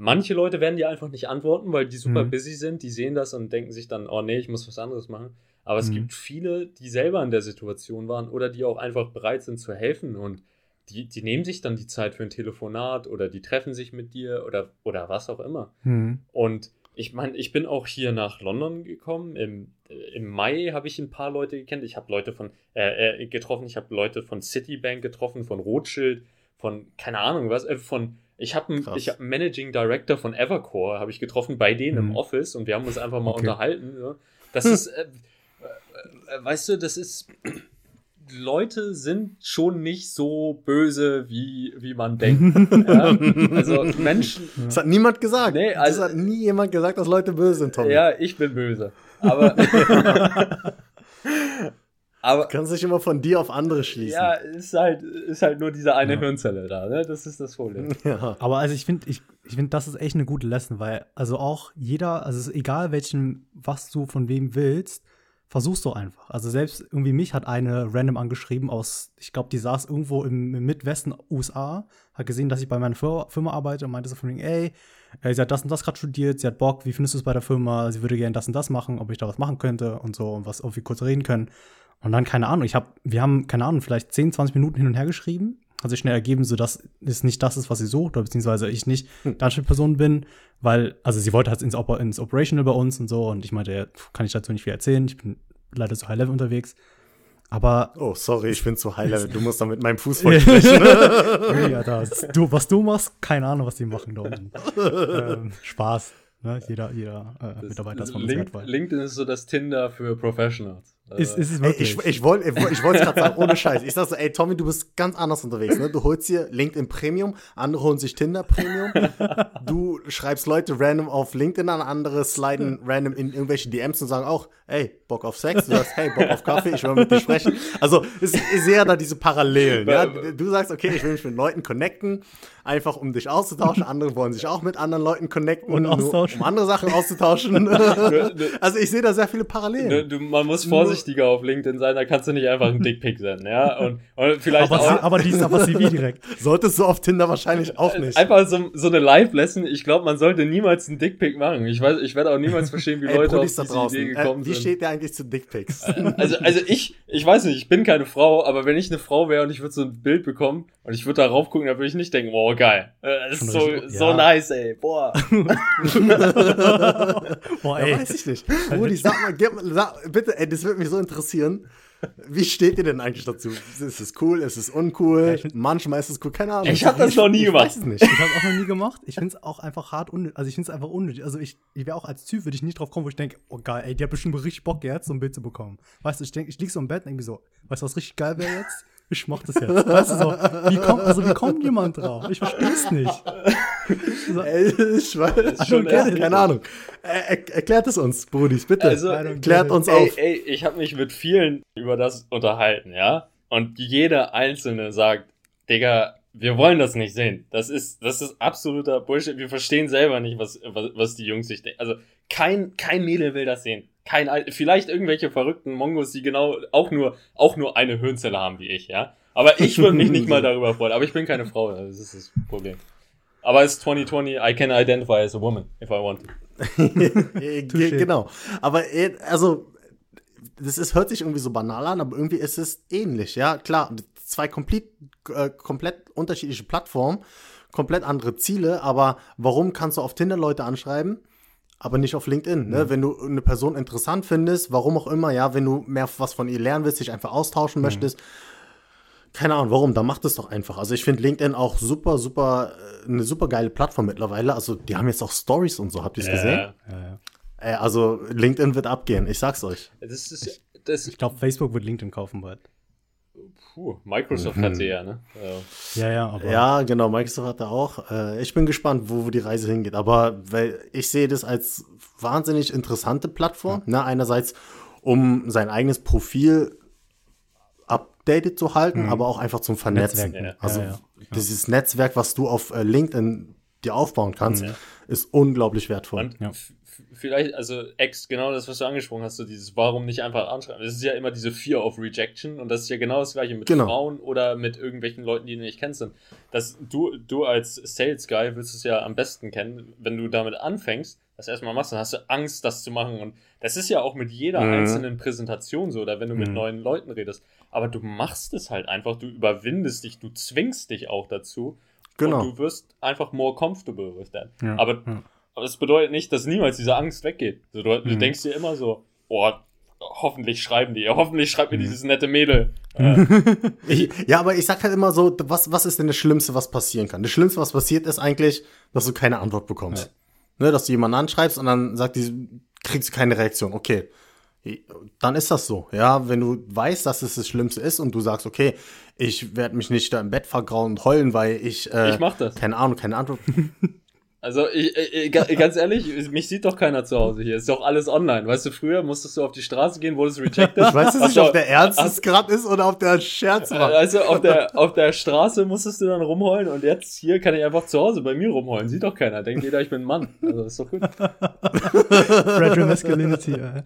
Manche Leute werden dir einfach nicht antworten, weil die super mhm. busy sind. Die sehen das und denken sich dann, oh nee, ich muss was anderes machen. Aber es mhm. gibt viele, die selber in der Situation waren oder die auch einfach bereit sind zu helfen und die, die nehmen sich dann die Zeit für ein Telefonat oder die treffen sich mit dir oder, oder was auch immer. Mhm. Und ich meine, ich bin auch hier nach London gekommen. Im, im Mai habe ich ein paar Leute gekannt. Ich habe Leute von äh, äh, getroffen, ich habe Leute von Citibank getroffen, von Rothschild, von keine Ahnung was, äh, von ich habe einen, hab einen Managing Director von Evercore, habe ich getroffen bei denen mhm. im Office und wir haben uns einfach mal okay. unterhalten. Ja. Das ist, äh, äh, weißt du, das ist, Leute sind schon nicht so böse, wie, wie man denkt. ja? Also Menschen. Das hat niemand gesagt. Nee, also, das hat nie jemand gesagt, dass Leute böse sind, Tommy. Ja, ich bin böse. Aber Aber du kannst dich immer von dir auf andere schließen. Ja, ist halt, ist halt nur diese eine ja. Hirnzelle da, ne? Das ist das Problem. Ja. Aber also ich finde, ich, ich finde, das ist echt eine gute Lesson, weil also auch jeder, also egal, welchen, was du von wem willst, versuch's doch einfach. Also selbst irgendwie mich hat eine random angeschrieben aus, ich glaube, die saß irgendwo im, im, Midwesten USA, hat gesehen, dass ich bei meiner Firma arbeite und meinte so von wegen, ey, äh, sie hat das und das gerade studiert, sie hat Bock, wie findest du es bei der Firma, sie würde gerne das und das machen, ob ich da was machen könnte und so und was, ob wir kurz reden können. Und dann, keine Ahnung, ich habe, wir haben, keine Ahnung, vielleicht 10, 20 Minuten hin und her geschrieben hat sich schnell ergeben, so dass es nicht das ist, was sie sucht, oder beziehungsweise ich nicht hm. die Person bin, weil, also sie wollte halt ins, Oper ins Operational bei uns und so und ich meinte, ja, kann ich dazu nicht viel erzählen, ich bin leider zu High-Level unterwegs. Aber. Oh, sorry, ich bin zu High-Level. Du musst da mit meinem Fußball sprechen. ja, das, du, was du machst, keine Ahnung, was die machen da unten. ähm, Spaß. Ne? Jeder, jeder äh, Mitarbeiter ist von uns Link, LinkedIn ist so das Tinder für Professionals. Ist, ist es wirklich. Ey, ich ich wollte ich wollt gerade sagen, ohne Scheiß. Ich sag so, ey, Tommy, du bist ganz anders unterwegs. Ne? Du holst dir LinkedIn Premium, andere holen sich Tinder Premium. Du schreibst Leute random auf LinkedIn an, andere sliden random in irgendwelche DMs und sagen auch, ey, Bock auf Sex. Du sagst, hey, Bock auf Kaffee, ich will mit dir sprechen. Also, ich sehe da diese Parallelen. ja? Du sagst, okay, ich will mich mit Leuten connecten, einfach um dich auszutauschen. Andere wollen sich auch mit anderen Leuten connecten, und austauschen. um andere Sachen auszutauschen. also, ich sehe da sehr viele Parallelen. Du, man muss vorsichtig vorsichtiger auf LinkedIn sein, da kannst du nicht einfach einen Dickpick senden, ja. Und, und vielleicht aber, auch, aber die ist aber CV direkt. Solltest du auf Tinder wahrscheinlich auch nicht. Einfach so, so eine Live-Lesson. Ich glaube, man sollte niemals einen Dickpick machen. Ich weiß, ich werde auch niemals verstehen, wie Ey, Leute auf diese Idee gekommen äh, wie sind. Wie steht der eigentlich zu Dickpicks? Also, also ich, ich weiß nicht, ich bin keine Frau, aber wenn ich eine Frau wäre und ich würde so ein Bild bekommen und ich würde darauf gucken, dann würde ich nicht denken, wow, geil. Äh, das ist so, richtig, so ja. nice, ey. Boah. Boah, ey. Ja, weiß ich nicht. Rudi, sag mal, sag, bitte, ey, das würde mich so interessieren. Wie steht ihr denn eigentlich dazu? Ist es cool? Ist es uncool? Ja, Manchmal ist es cool, keine Ahnung. Ich habe das noch nie gemacht. Ich weiß es nicht. Ich habe auch noch nie gemacht. Ich finde es auch einfach hart unnötig. Also ich finde es einfach unnötig. Also ich, ich wäre auch als Typ, würde ich nicht drauf kommen, wo ich denke, oh geil, ey, die hat bestimmt richtig Bock jetzt, so ein Bild zu bekommen. Weißt du, ich denke, ich liege so im Bett und irgendwie so, weißt du, was richtig geil wäre jetzt? Ich mach das jetzt. Weißt du so, wie kommt, also wie kommt jemand drauf? Ich versteh's nicht. So. ich weiß, schon, keine Ahnung. Er, erklärt es uns, Brudis, bitte. Also, Klärt uns ey, auf. Ey, ich habe mich mit vielen über das unterhalten, ja? Und jeder Einzelne sagt, Digga, wir wollen das nicht sehen. Das ist, das ist absoluter Bullshit. Wir verstehen selber nicht, was, was, was die Jungs sich denken. Also, kein, kein Mädel will das sehen kein, vielleicht irgendwelche verrückten Mongos, die genau auch nur, auch nur eine Hirnzelle haben wie ich, ja. Aber ich würde mich nicht mal darüber freuen. Aber ich bin keine Frau, das ist das Problem. Aber es ist 2020, I can identify as a woman, if I want. genau. Aber also, das ist, hört sich irgendwie so banal an, aber irgendwie ist es ähnlich, ja. Klar, zwei komplett, äh, komplett unterschiedliche Plattformen, komplett andere Ziele, aber warum kannst du auf Tinder Leute anschreiben? Aber nicht auf LinkedIn. Ne? Mhm. Wenn du eine Person interessant findest, warum auch immer, ja, wenn du mehr was von ihr lernen willst, dich einfach austauschen mhm. möchtest, keine Ahnung, warum, dann mach das doch einfach. Also ich finde LinkedIn auch super, super, äh, eine super geile Plattform mittlerweile. Also die haben jetzt auch Stories und so, habt ihr es ja, gesehen? Ja, ja. Äh, also LinkedIn wird abgehen, ich sag's euch. Das ist, das ich glaube, Facebook wird LinkedIn kaufen bald. Puh, Microsoft mhm. hatte ja, ne? Ja, ja, aber. Ja, genau, Microsoft hatte auch. Äh, ich bin gespannt, wo, wo die Reise hingeht. Aber weil ich sehe das als wahnsinnig interessante Plattform. Ja. Ne? Einerseits, um sein eigenes Profil updated zu halten, mhm. aber auch einfach zum Vernetzen. Netzwerk, ja. Also ja, dieses Netzwerk, was du auf äh, LinkedIn dir aufbauen kannst, ist unglaublich wertvoll. Und vielleicht, also Ex, genau das, was du angesprochen hast, so dieses Warum nicht einfach anschreiben. Das ist ja immer diese Fear of Rejection und das ist ja genau das gleiche mit genau. Frauen oder mit irgendwelchen Leuten, die du nicht kennst. Das, du, du als Sales Guy willst es ja am besten kennen, wenn du damit anfängst, das erstmal machst, dann hast du Angst, das zu machen. Und das ist ja auch mit jeder mhm. einzelnen Präsentation so, oder wenn du mit mhm. neuen Leuten redest. Aber du machst es halt einfach, du überwindest dich, du zwingst dich auch dazu. Genau. Und du wirst einfach more comfortable with that. Ja. Aber ja aber es bedeutet nicht, dass niemals diese Angst weggeht. Du, du mhm. denkst dir immer so, oh, hoffentlich schreiben die, hoffentlich schreibt mir mhm. dieses nette Mädel. ich, ja, aber ich sag halt immer so, was, was ist denn das Schlimmste, was passieren kann? Das Schlimmste, was passiert, ist eigentlich, dass du keine Antwort bekommst. Ja. Ne, dass du jemanden anschreibst und dann sagt die, kriegst du keine Reaktion. Okay. Dann ist das so. Ja, wenn du weißt, dass es das Schlimmste ist und du sagst, okay, ich werde mich nicht da im Bett vergrauen und heulen, weil ich, äh, ich mach das. keine Ahnung, keine Antwort. Also, ich, ich, ganz ehrlich, mich sieht doch keiner zu Hause hier. Ist doch alles online. Weißt du, früher musstest du auf die Straße gehen, wurdest rejected. Ich weiß nicht, ob der Ernst es gerade ist oder ob der Scherz war. Also, auf der, auf der Straße musstest du dann rumheulen und jetzt hier kann ich einfach zu Hause bei mir rumheulen. Sieht doch keiner. Denkt jeder, ich bin ein Mann. Also, ist doch gut. Fragile Masculinity, ja.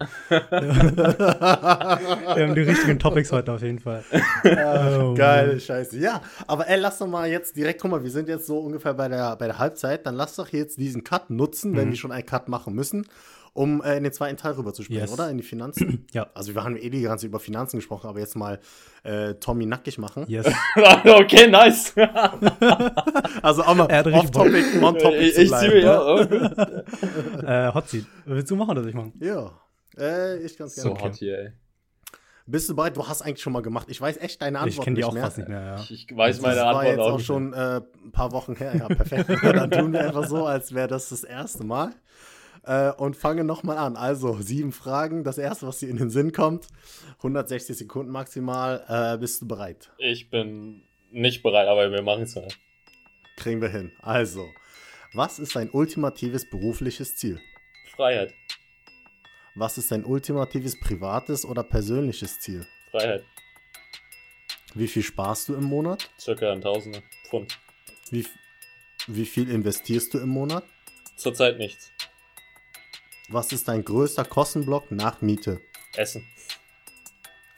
Wir haben die richtigen Topics heute auf jeden Fall. Oh, Geil, scheiße. Ja, aber ey, lass doch mal jetzt direkt, guck mal, wir sind jetzt so ungefähr bei der, bei der Halbzeit. Dann lass doch jetzt diesen Cut nutzen, mhm. wenn wir schon einen Cut machen müssen, um äh, in den zweiten Teil rüber zu springen, yes. oder? In die Finanzen. ja. Also wir haben eh die ganze über Finanzen gesprochen, aber jetzt mal äh, Tommy nackig machen. Yes. okay, nice. also auch mal off-topic, on-topic Ich, ich ziehe ja. Oh, äh, Hot Seat. Willst du machen oder ich machen? Ja. Äh, ich ganz gerne. So okay. hot hier, ey. Bist du bereit? Du hast eigentlich schon mal gemacht. Ich weiß echt deine Antwort ich kenn die auch mehr. fast nicht mehr. Ja. Ich, ich weiß meine das Antwort war jetzt auch, auch schon äh, ein paar Wochen her. Ja, perfekt. Dann tun wir einfach so, als wäre das das erste Mal. Äh, und fange nochmal an. Also, sieben Fragen. Das erste, was dir in den Sinn kommt. 160 Sekunden maximal. Äh, bist du bereit? Ich bin nicht bereit, aber wir machen es mal. Kriegen wir hin. Also, was ist dein ultimatives berufliches Ziel? Freiheit. Was ist dein ultimatives privates oder persönliches Ziel? Freiheit. Wie viel sparst du im Monat? Circa ein Tausender Pfund. Wie, wie viel investierst du im Monat? Zurzeit nichts. Was ist dein größter Kostenblock nach Miete? Essen.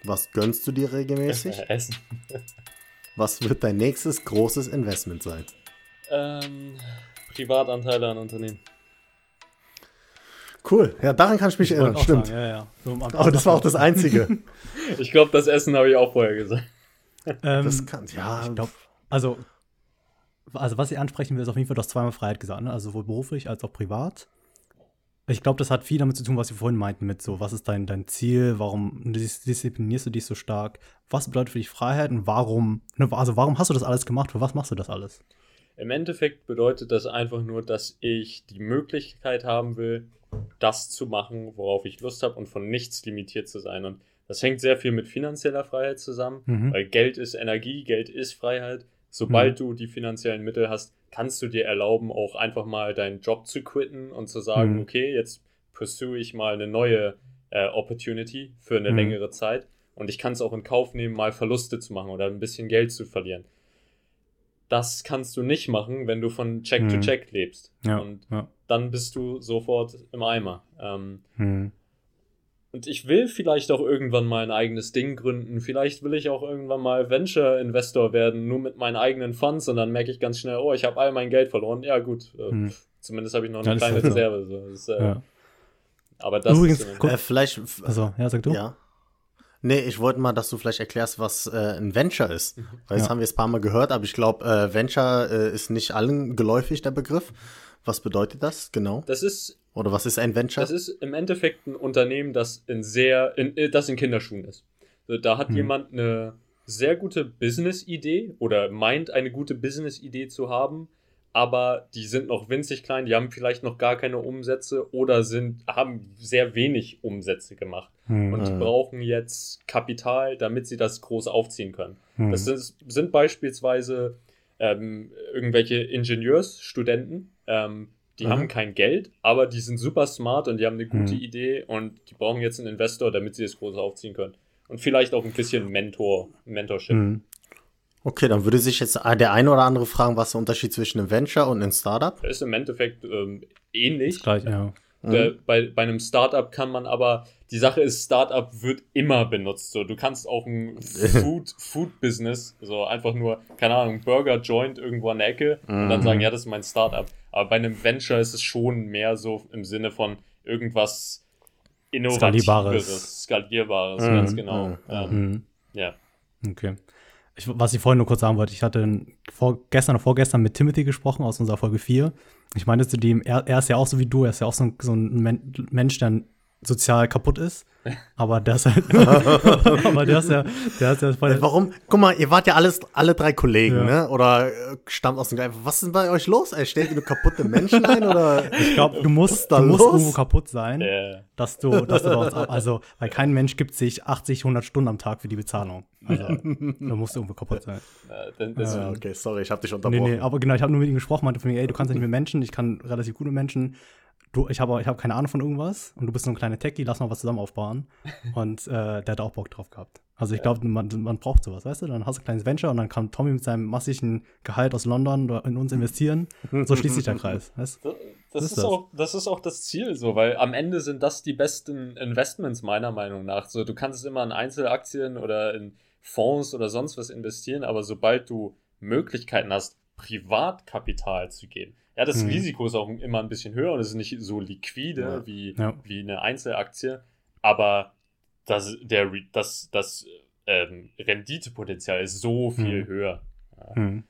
Was gönnst du dir regelmäßig? Essen. Was wird dein nächstes großes Investment sein? Ähm, Privatanteile an Unternehmen. Cool, ja, daran kann ich mich erinnern, stimmt. Sagen, ja, ja. So Aber das war auch das Einzige. ich glaube, das Essen habe ich auch vorher gesagt. Ähm, das kann, ja. Ich glaube, also, also, was ich ansprechen will, ist auf jeden Fall, du hast zweimal Freiheit gesagt, ne? also sowohl beruflich als auch privat. Ich glaube, das hat viel damit zu tun, was wir vorhin meinten, mit so, was ist dein, dein Ziel, warum disziplinierst du dich so stark, was bedeutet für dich Freiheit und warum, ne, also warum hast du das alles gemacht, für was machst du das alles? Im Endeffekt bedeutet das einfach nur, dass ich die Möglichkeit haben will, das zu machen, worauf ich Lust habe und von nichts limitiert zu sein. Und das hängt sehr viel mit finanzieller Freiheit zusammen, mhm. weil Geld ist Energie, Geld ist Freiheit. Sobald mhm. du die finanziellen Mittel hast, kannst du dir erlauben, auch einfach mal deinen Job zu quitten und zu sagen, mhm. okay, jetzt pursue ich mal eine neue äh, Opportunity für eine mhm. längere Zeit und ich kann es auch in Kauf nehmen, mal Verluste zu machen oder ein bisschen Geld zu verlieren. Das kannst du nicht machen, wenn du von Check mhm. to Check lebst. Ja, und ja dann bist du sofort im Eimer. Ähm, hm. Und ich will vielleicht auch irgendwann mal ein eigenes Ding gründen. Vielleicht will ich auch irgendwann mal Venture-Investor werden, nur mit meinen eigenen Funds. Und dann merke ich ganz schnell, oh, ich habe all mein Geld verloren. Ja, gut. Äh, hm. Zumindest habe ich noch eine kleine Reserve. So. Das, äh, ja. Aber das Übrigens, ist, äh, vielleicht. Also, ja, sag du. Ja. Nee, ich wollte mal, dass du vielleicht erklärst, was äh, ein Venture ist. Mhm. Weil das ja. haben wir jetzt ein paar Mal gehört, aber ich glaube, äh, Venture äh, ist nicht allen geläufig, der Begriff. Was bedeutet das genau? Das ist. Oder was ist ein Venture? Das ist im Endeffekt ein Unternehmen, das in sehr, in, äh, das in Kinderschuhen ist. Da hat hm. jemand eine sehr gute Business-Idee oder meint eine gute Business-Idee zu haben, aber die sind noch winzig klein, die haben vielleicht noch gar keine Umsätze oder sind, haben sehr wenig Umsätze gemacht. Hm. Und die hm. brauchen jetzt Kapital, damit sie das groß aufziehen können. Hm. Das sind, sind beispielsweise ähm, irgendwelche Ingenieursstudenten, ähm, die mhm. haben kein Geld, aber die sind super smart und die haben eine gute mhm. Idee und die brauchen jetzt einen Investor, damit sie das groß aufziehen können. Und vielleicht auch ein bisschen Mentor, Mentorship. Mhm. Okay, dann würde sich jetzt der eine oder andere fragen, was der Unterschied zwischen einem Venture und einem Startup? ist im Endeffekt ähm, ähnlich. Das gleich, ja. Mhm. Bei, bei einem Startup kann man aber, die Sache ist, Startup wird immer benutzt. So, du kannst auch ein Food, Food Business, so einfach nur, keine Ahnung, Burger Joint irgendwo an der Ecke mhm. und dann sagen, mhm. ja, das ist mein Startup. Aber bei einem Venture ist es schon mehr so im Sinne von irgendwas Innovatives, Skalierbares, Skalierbares mhm. ganz genau. Mhm. Ähm, ja. Okay. Ich, was ich vorhin nur kurz sagen wollte, ich hatte vor, gestern oder vorgestern mit Timothy gesprochen aus unserer Folge 4. Ich meinte zu dem, er, er, ist ja auch so wie du, er ist ja auch so ein, so ein Mensch, der sozial kaputt ist. Aber der ist halt, aber der ist ja, der ist ja voll. Äh, Warum? Guck mal, ihr wart ja alles, alle drei Kollegen, ja. ne? Oder äh, stammt aus dem Gleichen. Was ist denn bei euch los? Ey, stellt ihr nur kaputte Menschen ein? Oder? Ich glaube, du musst, du musst irgendwo kaputt sein, yeah. dass du, dass du bei uns, also, weil kein Mensch gibt sich 80, 100 Stunden am Tag für die Bezahlung. Also, du musst irgendwo kaputt sein. Ja, äh, okay, sorry, ich habe dich unterbrochen. Nee, nee, aber genau, ich habe nur mit ihm gesprochen, meinte von mir, ey, du kannst nicht mit Menschen, ich kann relativ gut mit Menschen du, ich habe ich hab keine Ahnung von irgendwas und du bist so ein kleiner Techie, lass mal was zusammen aufbauen. Und äh, der hat auch Bock drauf gehabt. Also ich glaube, man, man braucht sowas, weißt du? Dann hast du ein kleines Venture und dann kann Tommy mit seinem massigen Gehalt aus London in uns investieren. So schließt sich der Kreis. Weißt? Das, das ist, das? Auch, das ist auch das Ziel so, weil am Ende sind das die besten Investments meiner Meinung nach. So, du kannst es immer in Einzelaktien oder in Fonds oder sonst was investieren, aber sobald du Möglichkeiten hast, Privatkapital zu geben, ja, das mhm. Risiko ist auch immer ein bisschen höher und es ist nicht so liquide ja. Wie, ja. wie eine Einzelaktie, aber das, der, das, das ähm, Renditepotenzial ist so viel mhm. höher. Ja. Mhm.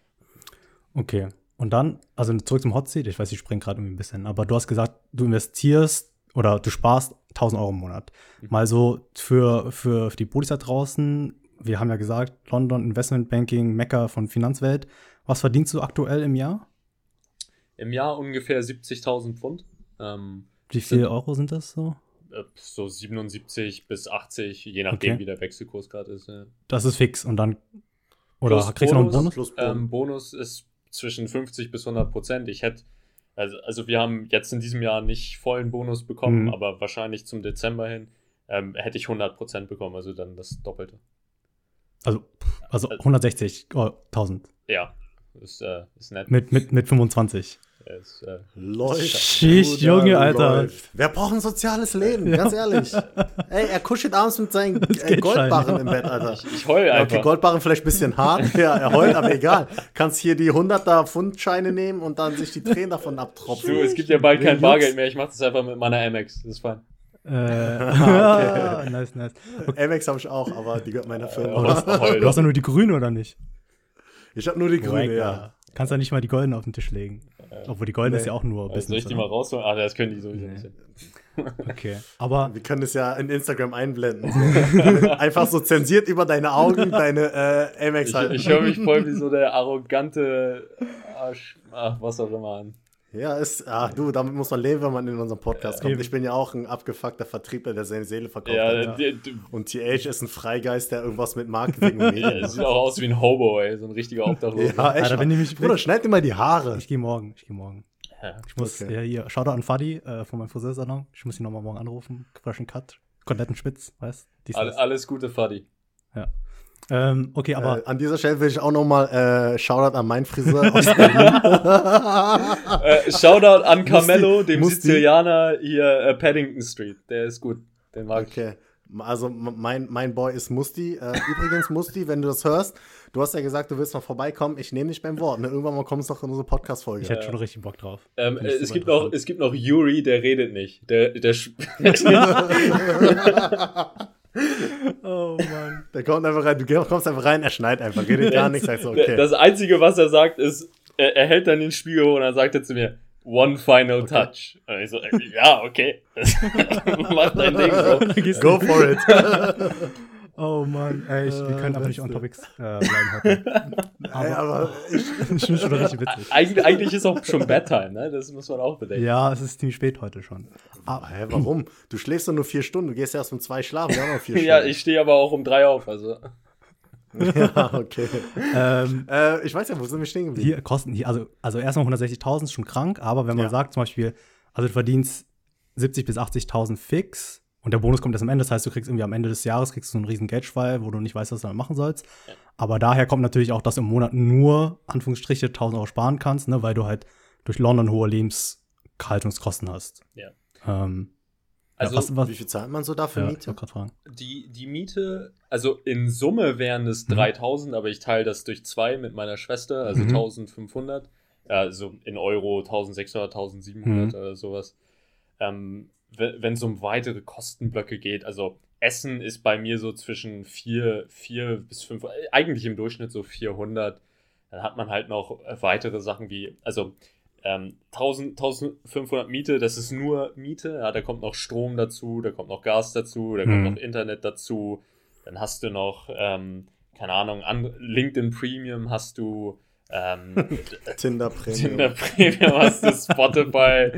Okay. Und dann, also zurück zum Hot Seat, ich weiß, ich springe gerade irgendwie ein bisschen, aber du hast gesagt, du investierst oder du sparst 1000 Euro im Monat. Mhm. Mal so für, für, für die Buddies da draußen, wir haben ja gesagt, London Investment Banking, Mekka von Finanzwelt. Was verdienst du aktuell im Jahr? Im Jahr ungefähr 70.000 Pfund. Ähm, wie viele sind, Euro sind das so? Äh, so 77 bis 80, je nachdem, okay. wie der Wechselkurs gerade ist. Ja. Das ist fix und dann. Oder Plus kriegst Bonus, du noch einen Bonus? Bonus. Ähm, Bonus ist zwischen 50 bis 100 Prozent. Ich hätte. Also, also, wir haben jetzt in diesem Jahr nicht vollen Bonus bekommen, mhm. aber wahrscheinlich zum Dezember hin ähm, hätte ich 100 Prozent bekommen, also dann das Doppelte. Also, also 160.000. Ja, ist, äh, ist nett. Mit, mit, mit 25. Es äh, läuft. Schicht, Junge, Alter. Läuft. Wer braucht ein soziales Leben? Ja. Ganz ehrlich. Ey, er kuschelt abends mit seinen äh, Goldbarren im Bett, Alter. Ich, ich heul einfach. Okay, Goldbarren vielleicht ein bisschen hart. ja, er heult, aber egal. Kannst hier die 100er Pfundscheine nehmen und dann sich die Tränen davon abtropfen. Du, es gibt ja bald kein Bargeld mehr. Ich mach das einfach mit meiner Amex. Das ist fein. Äh, ah, okay. nice, nice. Okay. Amex habe ich auch, aber die gehört meiner Firma. Du hast ja nur die grüne, oder nicht? Ich habe nur die grüne, ja. Kannst du nicht mal die goldene auf den Tisch legen? Äh, Obwohl die goldene nee. ist ja auch nur also Business. Soll ich die mal rausholen? Ah, das können die sowieso nee. nicht. Okay, aber. Wir können das ja in Instagram einblenden. So. Einfach so zensiert über deine Augen, deine äh, Amex halt. Ich, ich höre mich voll wie so der arrogante Arsch, ach, was auch immer an. Ja, ist, ach du, damit muss man leben, wenn man in unseren Podcast kommt. Ich bin ja auch ein abgefuckter Vertriebler, der seine Seele verkauft ja, hat. Ja. Und TH ist ein Freigeist, der irgendwas mit Marketing und Medien ja, Sieht auch aus wie ein Hobo, ey, so ein richtiger Obdachloser. ja, echt. Alter, wenn die mich, Bruder, schneid dir mal die Haare. Ich gehe morgen, ich gehe morgen. Ja, ich muss, okay. ja, hier, Shoutout an Fadi äh, von meinem Friseursalon. Ich muss ihn nochmal morgen anrufen. Freshen Cut, kompletten Spitz, weißt All, Alles Gute, Fadi. Ja. Ähm, okay, aber. Äh, an dieser Stelle will ich auch nochmal äh, Shoutout an meinen Friseur aus Berlin. äh, Shoutout an Carmelo, dem Sizilianer hier äh, Paddington Street. Der ist gut. Den mag okay. Also mein, mein Boy ist Musti. Äh, übrigens, Musti, wenn du das hörst, du hast ja gesagt, du willst mal vorbeikommen. Ich nehme dich beim Wort. Ne? Irgendwann mal kommst du noch in unsere Podcast-Folge. Ich hätte schon richtig Bock drauf. Ähm, es, gibt noch, es gibt noch Yuri, der redet nicht. Der, der oh Mann. Der kommt einfach rein, du kommst einfach rein, er schneit einfach, redet gar nichts, sagst so, okay. Das Einzige, was er sagt, ist, er, er hält dann den Spiegel hoch und dann sagt er zu mir, One final okay. touch. Und ich so, ja, okay. Mach dein Ding, Bro. Go for it. Oh Mann, ey, ich, wir können aber nicht on topics äh, bleiben heute. Aber, ey, aber ich, ich finde schon richtig witzig. Eig eigentlich ist auch schon Bedtime, ne? Das muss man auch bedenken. Ja, es ist ziemlich spät heute schon. Aber, hä, warum? Du schläfst doch nur vier Stunden, du gehst erst um zwei schlafen, wir haben noch vier Stunden. ja, ich stehe aber auch um drei auf, also. ja, okay. ähm, äh, ich weiß ja, wo sind wir stehen geblieben? Hier kosten, hier, also, also erstmal 160.000 ist schon krank, aber wenn man ja. sagt zum Beispiel, also du verdienst 70.000 bis 80.000 fix und der Bonus kommt erst am Ende. Das heißt, du kriegst irgendwie am Ende des Jahres kriegst du einen riesen Geldschwall, wo du nicht weißt, was du damit machen sollst. Ja. Aber daher kommt natürlich auch, dass du im Monat nur, Anführungsstriche, 1000 Euro sparen kannst, ne, weil du halt durch London hohe Lebenshaltungskosten hast. Ja. Ähm, also, ja, was, was, wie viel zahlt man so dafür ja, Miete? Ich fragen. Die, die Miete, also in Summe wären es mhm. 3000, aber ich teile das durch zwei mit meiner Schwester, also mhm. 1500. Also in Euro 1600, 1700 mhm. oder sowas. Ähm, wenn es um weitere Kostenblöcke geht, also Essen ist bei mir so zwischen 4, 4 bis 5, eigentlich im Durchschnitt so 400. Dann hat man halt noch weitere Sachen wie, also Ähm, 1000, 1500 Miete, das ist nur Miete. Ja, da kommt noch Strom dazu, da kommt noch Gas dazu, da kommt Mhm. noch Internet dazu. Dann hast du noch, ähm, keine Ahnung, an, LinkedIn Premium hast du, ähm, Tinder Premium. Tinder Premium hast du, Spotify,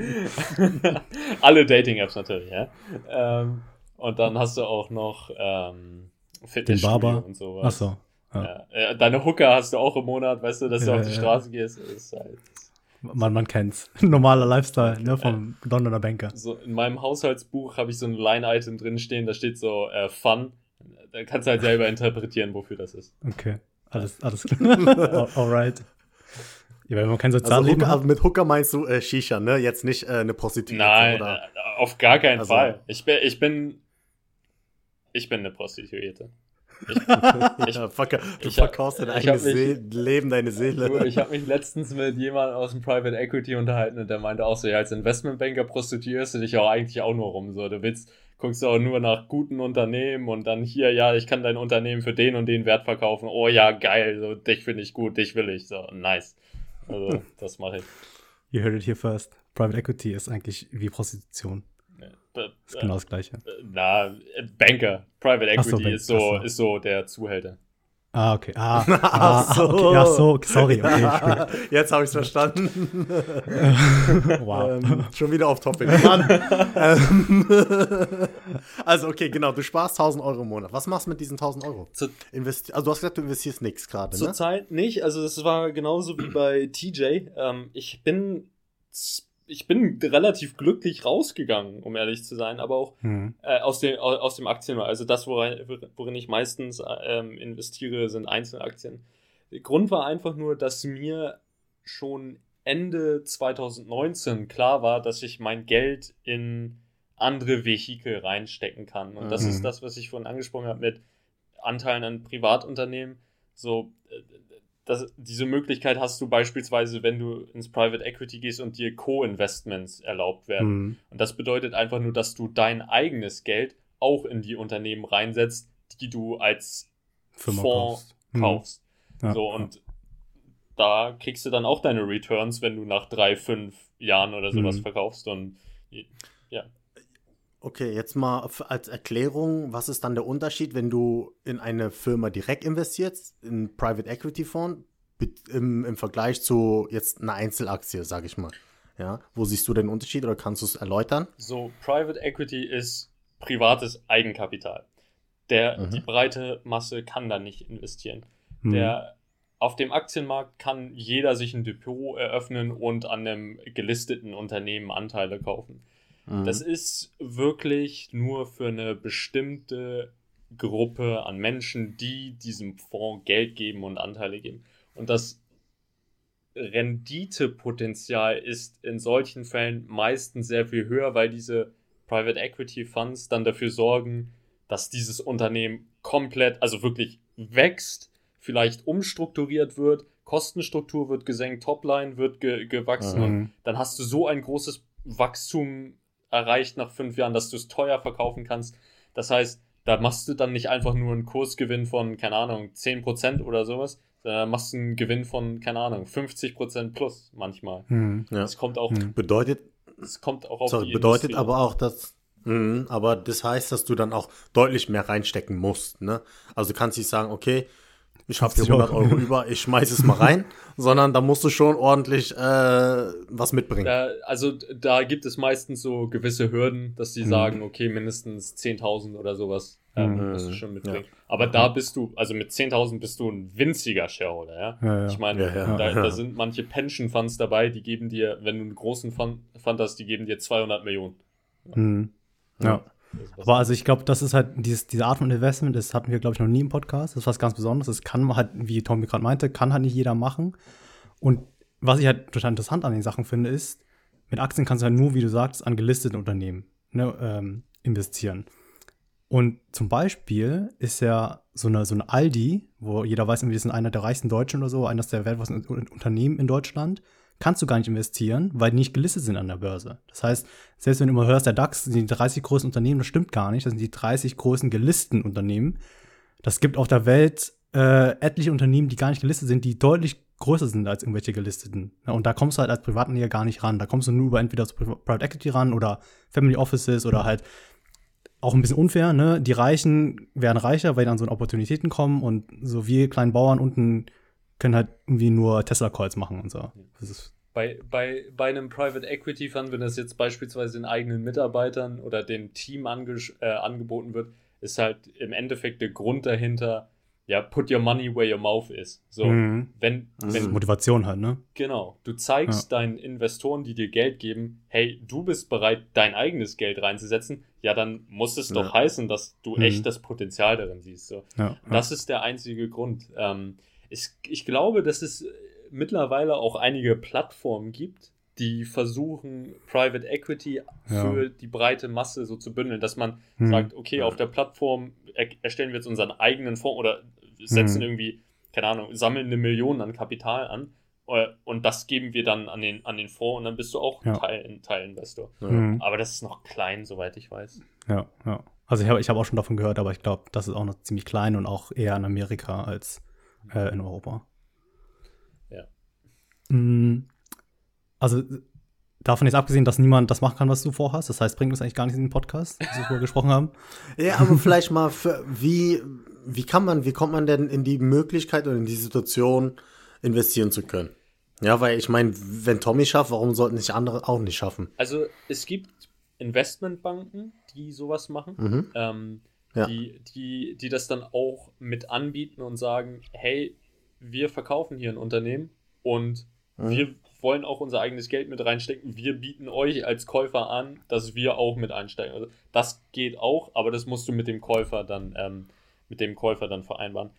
alle Dating-Apps natürlich, ja. Ähm, und dann hast du auch noch ähm, Barber. und sowas. Achso. Ja. Ja. Äh, Deine Hooker hast du auch im Monat, weißt du, dass du Ja, auf die ja. Straße gehst. Ist halt Man, man kennt's. Normaler Lifestyle, ne, vom Londoner Banker. so in meinem Haushaltsbuch habe ich so ein Line-Item drinstehen, da steht so äh, Fun. Da kannst du halt selber interpretieren, wofür das ist. Okay. Alles, alles klar. Al- Alright. Ja, wenn man kein Also Sozialleben Hooker, hat. also mit Hooker meinst du äh, Shisha, ne? Jetzt nicht äh, eine Prostituierte Nein, oder. äh, auf gar keinen Also- Fall. Ich bin, ich bin, ich bin eine Prostituierte. ja, verka du ich hab- verkaufst dein ich hab eigenes mich- See Leben, deine Du, Seele. ich habe mich letztens mit jemandem aus dem Private Equity unterhalten und der meinte auch so, ja, als Investmentbanker prostituierst du dich auch eigentlich auch nur rum. So, du willst, guckst auch nur nach guten Unternehmen und dann hier, ja, ich kann dein Unternehmen für den und den Wert verkaufen. Oh ja, geil, so, dich finde ich gut, dich will ich. So, nice. Also, das mache ich. You heard it here first. Private Equity ist eigentlich wie Prostitution. Äh, Ist genau das Gleiche. äh, Na, äh, Banker. Private so, Equity Bank- ist, so, so. ist so der Zuhälter. Ah, okay. Ah, Ach ah, so. okay. Ja, so, sorry. Okay. Jetzt habe ich es verstanden. Wow. ähm, schon wieder auf Topic. Mann. ähm, also, okay, genau. Du sparst 1000 Euro im Monat. Was machst du mit diesen 1000 Euro? Zu- Investi also, du hast gesagt, du investierst nichts gerade, ne? Zurzeit nicht, also das war genauso wie bei TJ. Ähm, ich bin ich bin relativ glücklich rausgegangen, um ehrlich zu sein, aber auch Hm. äh, aus, dem, au- aus dem Aktienmarkt. Also das, worin, worin ich meistens ähm, investiere, sind Einzelaktien. Der Grund war einfach nur, dass mir schon Ende 2019 klar war, dass ich mein Geld in andere Vehikel reinstecken kann. Und das Mhm. ist das, was ich vorhin angesprochen habe mit Anteilen an Privatunternehmen. So, äh, das, diese Möglichkeit hast du beispielsweise, wenn du ins Private Equity gehst und dir Co-Investments erlaubt werden. Hm. Und das bedeutet einfach nur, dass du dein eigenes Geld auch in die Unternehmen reinsetzt, die du als Firma Fonds kaufst. Hm. kaufst. Ja, so, und da kriegst du dann auch deine Returns, wenn du nach drei, fünf Jahren oder sowas Mhm. verkaufst. Und Okay, jetzt mal als Erklärung, was ist dann der Unterschied, wenn du in eine Firma direkt investierst, in Private Equity Fonds, im, im Vergleich zu jetzt einer Einzelaktie, sag ich mal. Ja, wo siehst du den Unterschied oder kannst du es erläutern? so, Private Equity ist privates Eigenkapital. Der, Mhm. Die breite Masse kann da nicht investieren. Hm. Der, auf dem Aktienmarkt kann jeder sich ein Depot eröffnen und an einem gelisteten Unternehmen Anteile kaufen. Mhm. Das ist wirklich nur für eine bestimmte Gruppe an Menschen, die diesem Fonds Geld geben und Anteile geben. Und das Renditepotenzial ist in solchen Fällen meistens sehr viel höher, weil diese Private Equity Funds dann dafür sorgen, dass dieses Unternehmen komplett, also wirklich wächst, vielleicht umstrukturiert wird, Kostenstruktur wird gesenkt, Topline wird ge gewachsen Mhm. und dann hast du so ein großes Wachstum erreicht nach fünf Jahren, dass du es teuer verkaufen kannst. Das heißt, da machst du dann nicht einfach nur einen Kursgewinn von, keine Ahnung, 10% oder sowas, sondern machst du einen Gewinn von, keine Ahnung, 50% plus manchmal. Hm. ja. Es kommt auch, Hm. Bedeutet, es kommt auch auf sorry, die bedeutet Industrie aber auch, dass. Mhm, aber das heißt, dass du dann auch deutlich mehr reinstecken musst. Ne? Also du kannst nicht sagen, okay, ich habe hier 50 100 Euro. Über, ich schmeiß es mal rein, sondern da musst du schon ordentlich äh, was mitbringen. Da, also da gibt es meistens so gewisse Hürden, dass die Mhm. sagen, okay, mindestens 10.000 oder sowas ähm, Mhm. musst du schon mitbringen. Aber da bist du, also mit 10.000 bist du ein winziger Shareholder, ja. Ja, ja. Ich meine, Ja, ja, da, ja. da sind manche Pension Funds dabei, die geben dir, wenn du einen großen Fund, Fund hast, die geben dir 200 Millionen. Hm. Ja. Das ist Aber also ich glaube, das ist halt dieses, diese Art von Investment, das hatten wir, glaube ich, noch nie im Podcast. Das ist was ganz Besonderes. Das kann halt, wie Tommy gerade meinte, kann halt nicht jeder machen. Und was ich halt total interessant an den Sachen finde, ist, mit Aktien kannst du halt nur, wie du sagst, an gelisteten Unternehmen ne, ähm, investieren. Und zum Beispiel ist ja so eine, so eine Aldi, wo jeder weiß, wir sind einer der reichsten Deutschen oder so, eines der weltweiten Unternehmen in Deutschland, kannst du gar nicht investieren, weil die nicht gelistet sind an der Börse. Das heißt, selbst wenn du immer hörst, der DAX sind die 30 größten Unternehmen, das stimmt gar nicht. Das sind die 30 größten gelisteten Unternehmen. Das gibt auf der Welt äh, etliche Unternehmen, die gar nicht gelistet sind, die deutlich größer sind als irgendwelche gelisteten. Und da kommst du halt als Privatanleger gar nicht ran. Da kommst du nur über entweder Private Equity ran oder Family Offices oder halt auch ein bisschen unfair, ne? Die Reichen werden reicher, weil dann so Opportunitäten kommen und so wir kleinen Bauern unten können halt irgendwie nur Tesla Calls machen und so. bei, bei, bei einem Private Equity Fund, wenn das jetzt beispielsweise den eigenen Mitarbeitern oder dem Team ange, äh, angeboten wird, ist halt im Endeffekt der Grund dahinter, ja, put your money where your mouth is. So, mhm. wenn, wenn Motivation halt, ne? Genau. Du zeigst ja. deinen Investoren, die dir Geld geben, hey, du bist bereit, dein eigenes Geld reinzusetzen, ja, dann muss es ja. doch heißen, dass du mhm. echt das Potenzial darin siehst. So. Ja, das ist der einzige Grund. Ähm, ich, ich glaube, dass es mittlerweile auch einige Plattformen gibt, die versuchen, Private Equity für ja. die breite Masse so zu bündeln, dass man hm. sagt, okay, auf der Plattform er erstellen wir jetzt unseren eigenen Fonds oder setzen hm. irgendwie, keine Ahnung, sammeln eine Million an Kapital an äh, und das geben wir dann an den, an den Fonds und dann bist du auch ja. Teil, Teilinvestor. Ja. Mhm. Aber das ist noch klein, soweit ich weiß. Ja, ja. Also ich habe ich hab auch schon davon gehört, aber ich glaube, das ist auch noch ziemlich klein und auch eher in Amerika als äh, in Europa. Ja. Mhm. Also davon jetzt abgesehen, dass niemand das machen kann, was du vorhast. Das heißt, bringt uns eigentlich gar nicht in den Podcast, was wir vorher gesprochen haben. Ja, aber vielleicht mal für, wie, wie kann man, wie kommt man denn in die Möglichkeit oder in die Situation, investieren zu können? Ja, weil ich meine, wenn Tommy schafft, warum sollten sich andere auch nicht schaffen? Also es gibt Investmentbanken, die sowas machen, mhm. ähm, ja. die, die, die das dann auch mit anbieten und sagen, hey, wir verkaufen hier ein Unternehmen und mhm. wir wollen auch unser eigenes Geld mit reinstecken. Wir bieten euch als Käufer an, dass wir auch mit einsteigen. Also das geht auch, aber das musst du mit dem Käufer dann, ähm, mit dem Käufer dann vereinbaren.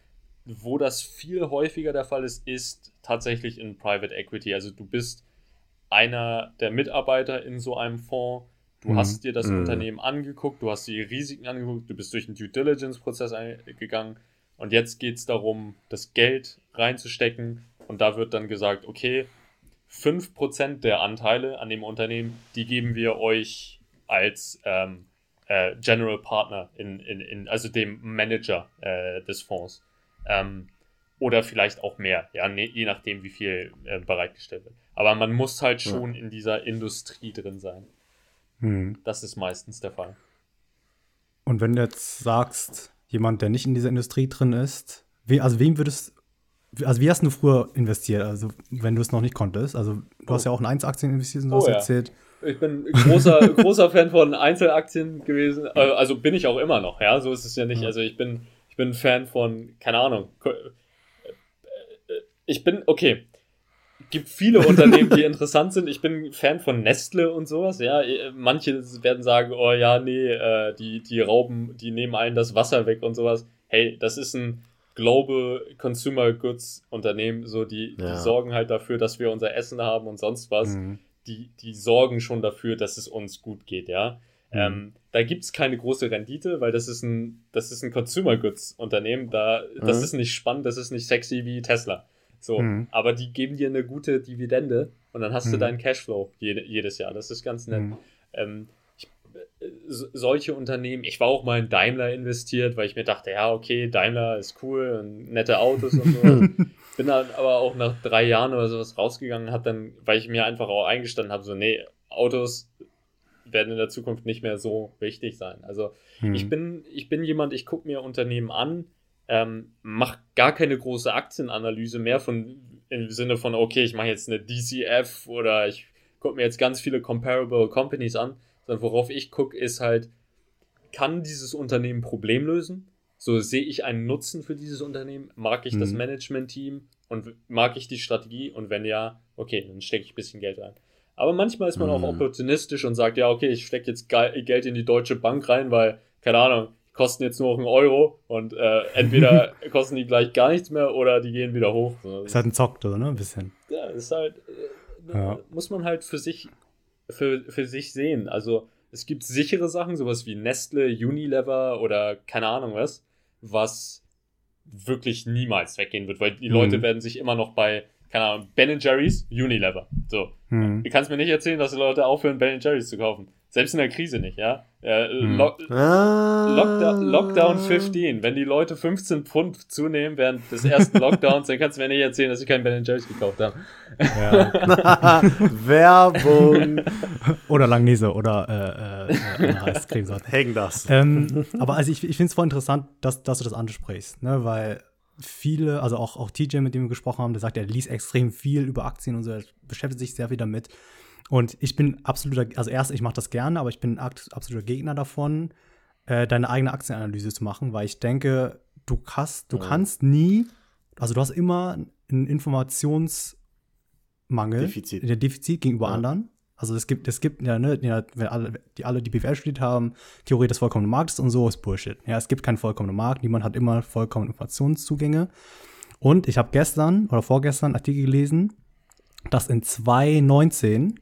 Wo das viel häufiger der Fall ist, ist tatsächlich in Private Equity. Also du bist einer der Mitarbeiter in so einem Fonds. Du mhm. hast dir das mhm. Unternehmen angeguckt, du hast die Risiken angeguckt, du bist durch den Due Diligence-Prozess gegangen und jetzt geht es darum, das Geld reinzustecken und da wird dann gesagt, okay, 5% der Anteile an dem Unternehmen, die geben wir euch als ähm, äh, General Partner, in, in, in, also dem Manager äh, des Fonds. Ähm, oder vielleicht auch mehr, ja, ne, je nachdem, wie viel äh, bereitgestellt wird. Aber man muss halt schon ja. in dieser Industrie drin sein. Hm. Das ist meistens der Fall. Und wenn du jetzt sagst, jemand, der nicht in dieser Industrie drin ist, we also wem würdest also wie hast du früher investiert, also wenn du es noch nicht konntest? Also du oh. hast ja auch in Einzelaktien investiert und so oh, ja. erzählt. Ich bin großer, großer Fan von Einzelaktien gewesen. Äh, also bin ich auch immer noch, ja. So ist es ja nicht. Ja. Also ich bin, ich bin Fan von, keine Ahnung. Ich bin, okay. Gibt viele Unternehmen, die interessant sind. Ich bin Fan von Nestle und sowas, ja. Manche werden sagen, oh ja, nee, äh, die, die rauben, die nehmen allen das Wasser weg und sowas. Hey, das ist ein Global Consumer Goods Unternehmen, so die, ja. die sorgen halt dafür, dass wir unser Essen haben und sonst was. Mhm. Die, die sorgen schon dafür, dass es uns gut geht, ja. Mhm. Ähm, da gibt es keine große Rendite, weil das ist ein, das ist ein Consumer Goods Unternehmen. Da, das mhm. ist nicht spannend, das ist nicht sexy wie Tesla. So, mhm. aber die geben dir eine gute Dividende und dann hast du mhm. deinen Cashflow jede, jedes Jahr. Das ist ganz nett. Mhm. Ähm, solche Unternehmen, ich war auch mal in Daimler investiert, weil ich mir dachte, ja, okay, Daimler ist cool und nette Autos und so. Bin dann aber auch nach drei Jahren oder sowas rausgegangen, habe dann, weil ich mir einfach auch eingestanden habe, so, nee, Autos werden in der Zukunft nicht mehr so wichtig sein. Also hm. ich bin, ich bin jemand, ich gucke mir Unternehmen an, ähm, mache gar keine große Aktienanalyse mehr von im Sinne von, okay, ich mache jetzt eine DCF oder ich gucke mir jetzt ganz viele Comparable Companies an, sondern worauf ich gucke, ist halt, kann dieses Unternehmen Problem lösen? So sehe ich einen Nutzen für dieses Unternehmen? Mag ich mhm. das Management-Team und mag ich die Strategie? Und wenn ja, okay, dann stecke ich ein bisschen Geld rein. Aber manchmal ist man mhm. auch opportunistisch und sagt, ja, okay, ich stecke jetzt Geld in die Deutsche Bank rein, weil, keine Ahnung, kosten jetzt nur noch einen Euro und äh, entweder kosten die gleich gar nichts mehr oder die gehen wieder hoch. Ist halt ein Zock, oder, ne? Ein bisschen. Ja, ist halt, äh, ja. muss man halt für sich für, für sich sehen. Also es gibt sichere Sachen, sowas wie Nestle, Unilever oder keine Ahnung was, was wirklich niemals weggehen wird, weil die mhm. Leute werden sich immer noch bei, keine Ahnung, Ben Jerry's, Unilever. So. Mhm. Du kannst mir nicht erzählen, dass die Leute aufhören, Ben Jerry's zu kaufen. Selbst in der Krise nicht, ja. Äh, hm. Lock ah. Lockdown, Lockdown 15. Wenn die Leute 15 Pfund zunehmen während des ersten Lockdowns, dann kannst du mir nicht erzählen, dass sie keinen Ben Jerry's gekauft haben. Ja. Werbung. oder Langnese oder äh, äh, Heißcremesorte. Hängen das. Ähm, aber also ich, ich finde es voll interessant, dass, dass du das ansprichst, ne? weil viele, also auch, auch TJ, mit dem wir gesprochen haben, der sagt, er liest extrem viel über Aktien und so, er beschäftigt sich sehr viel damit. Und ich bin absoluter, also erst, ich mache das gerne, aber ich bin absoluter Gegner davon, äh, deine eigene Aktienanalyse zu machen, weil ich denke, du hast, du ja. kannst nie, also du hast immer einen Informationsmangel, Defizit, der Defizit gegenüber ja. anderen. Also es gibt, es gibt ja, ne, ja, wenn alle, die alle die BWL studiert haben, Theorie des vollkommenen Marktes und so ist Bullshit. Ja, es gibt keinen vollkommenen Markt, niemand hat immer vollkommene Informationszugänge. Und ich habe gestern oder vorgestern Artikel gelesen, dass in 2019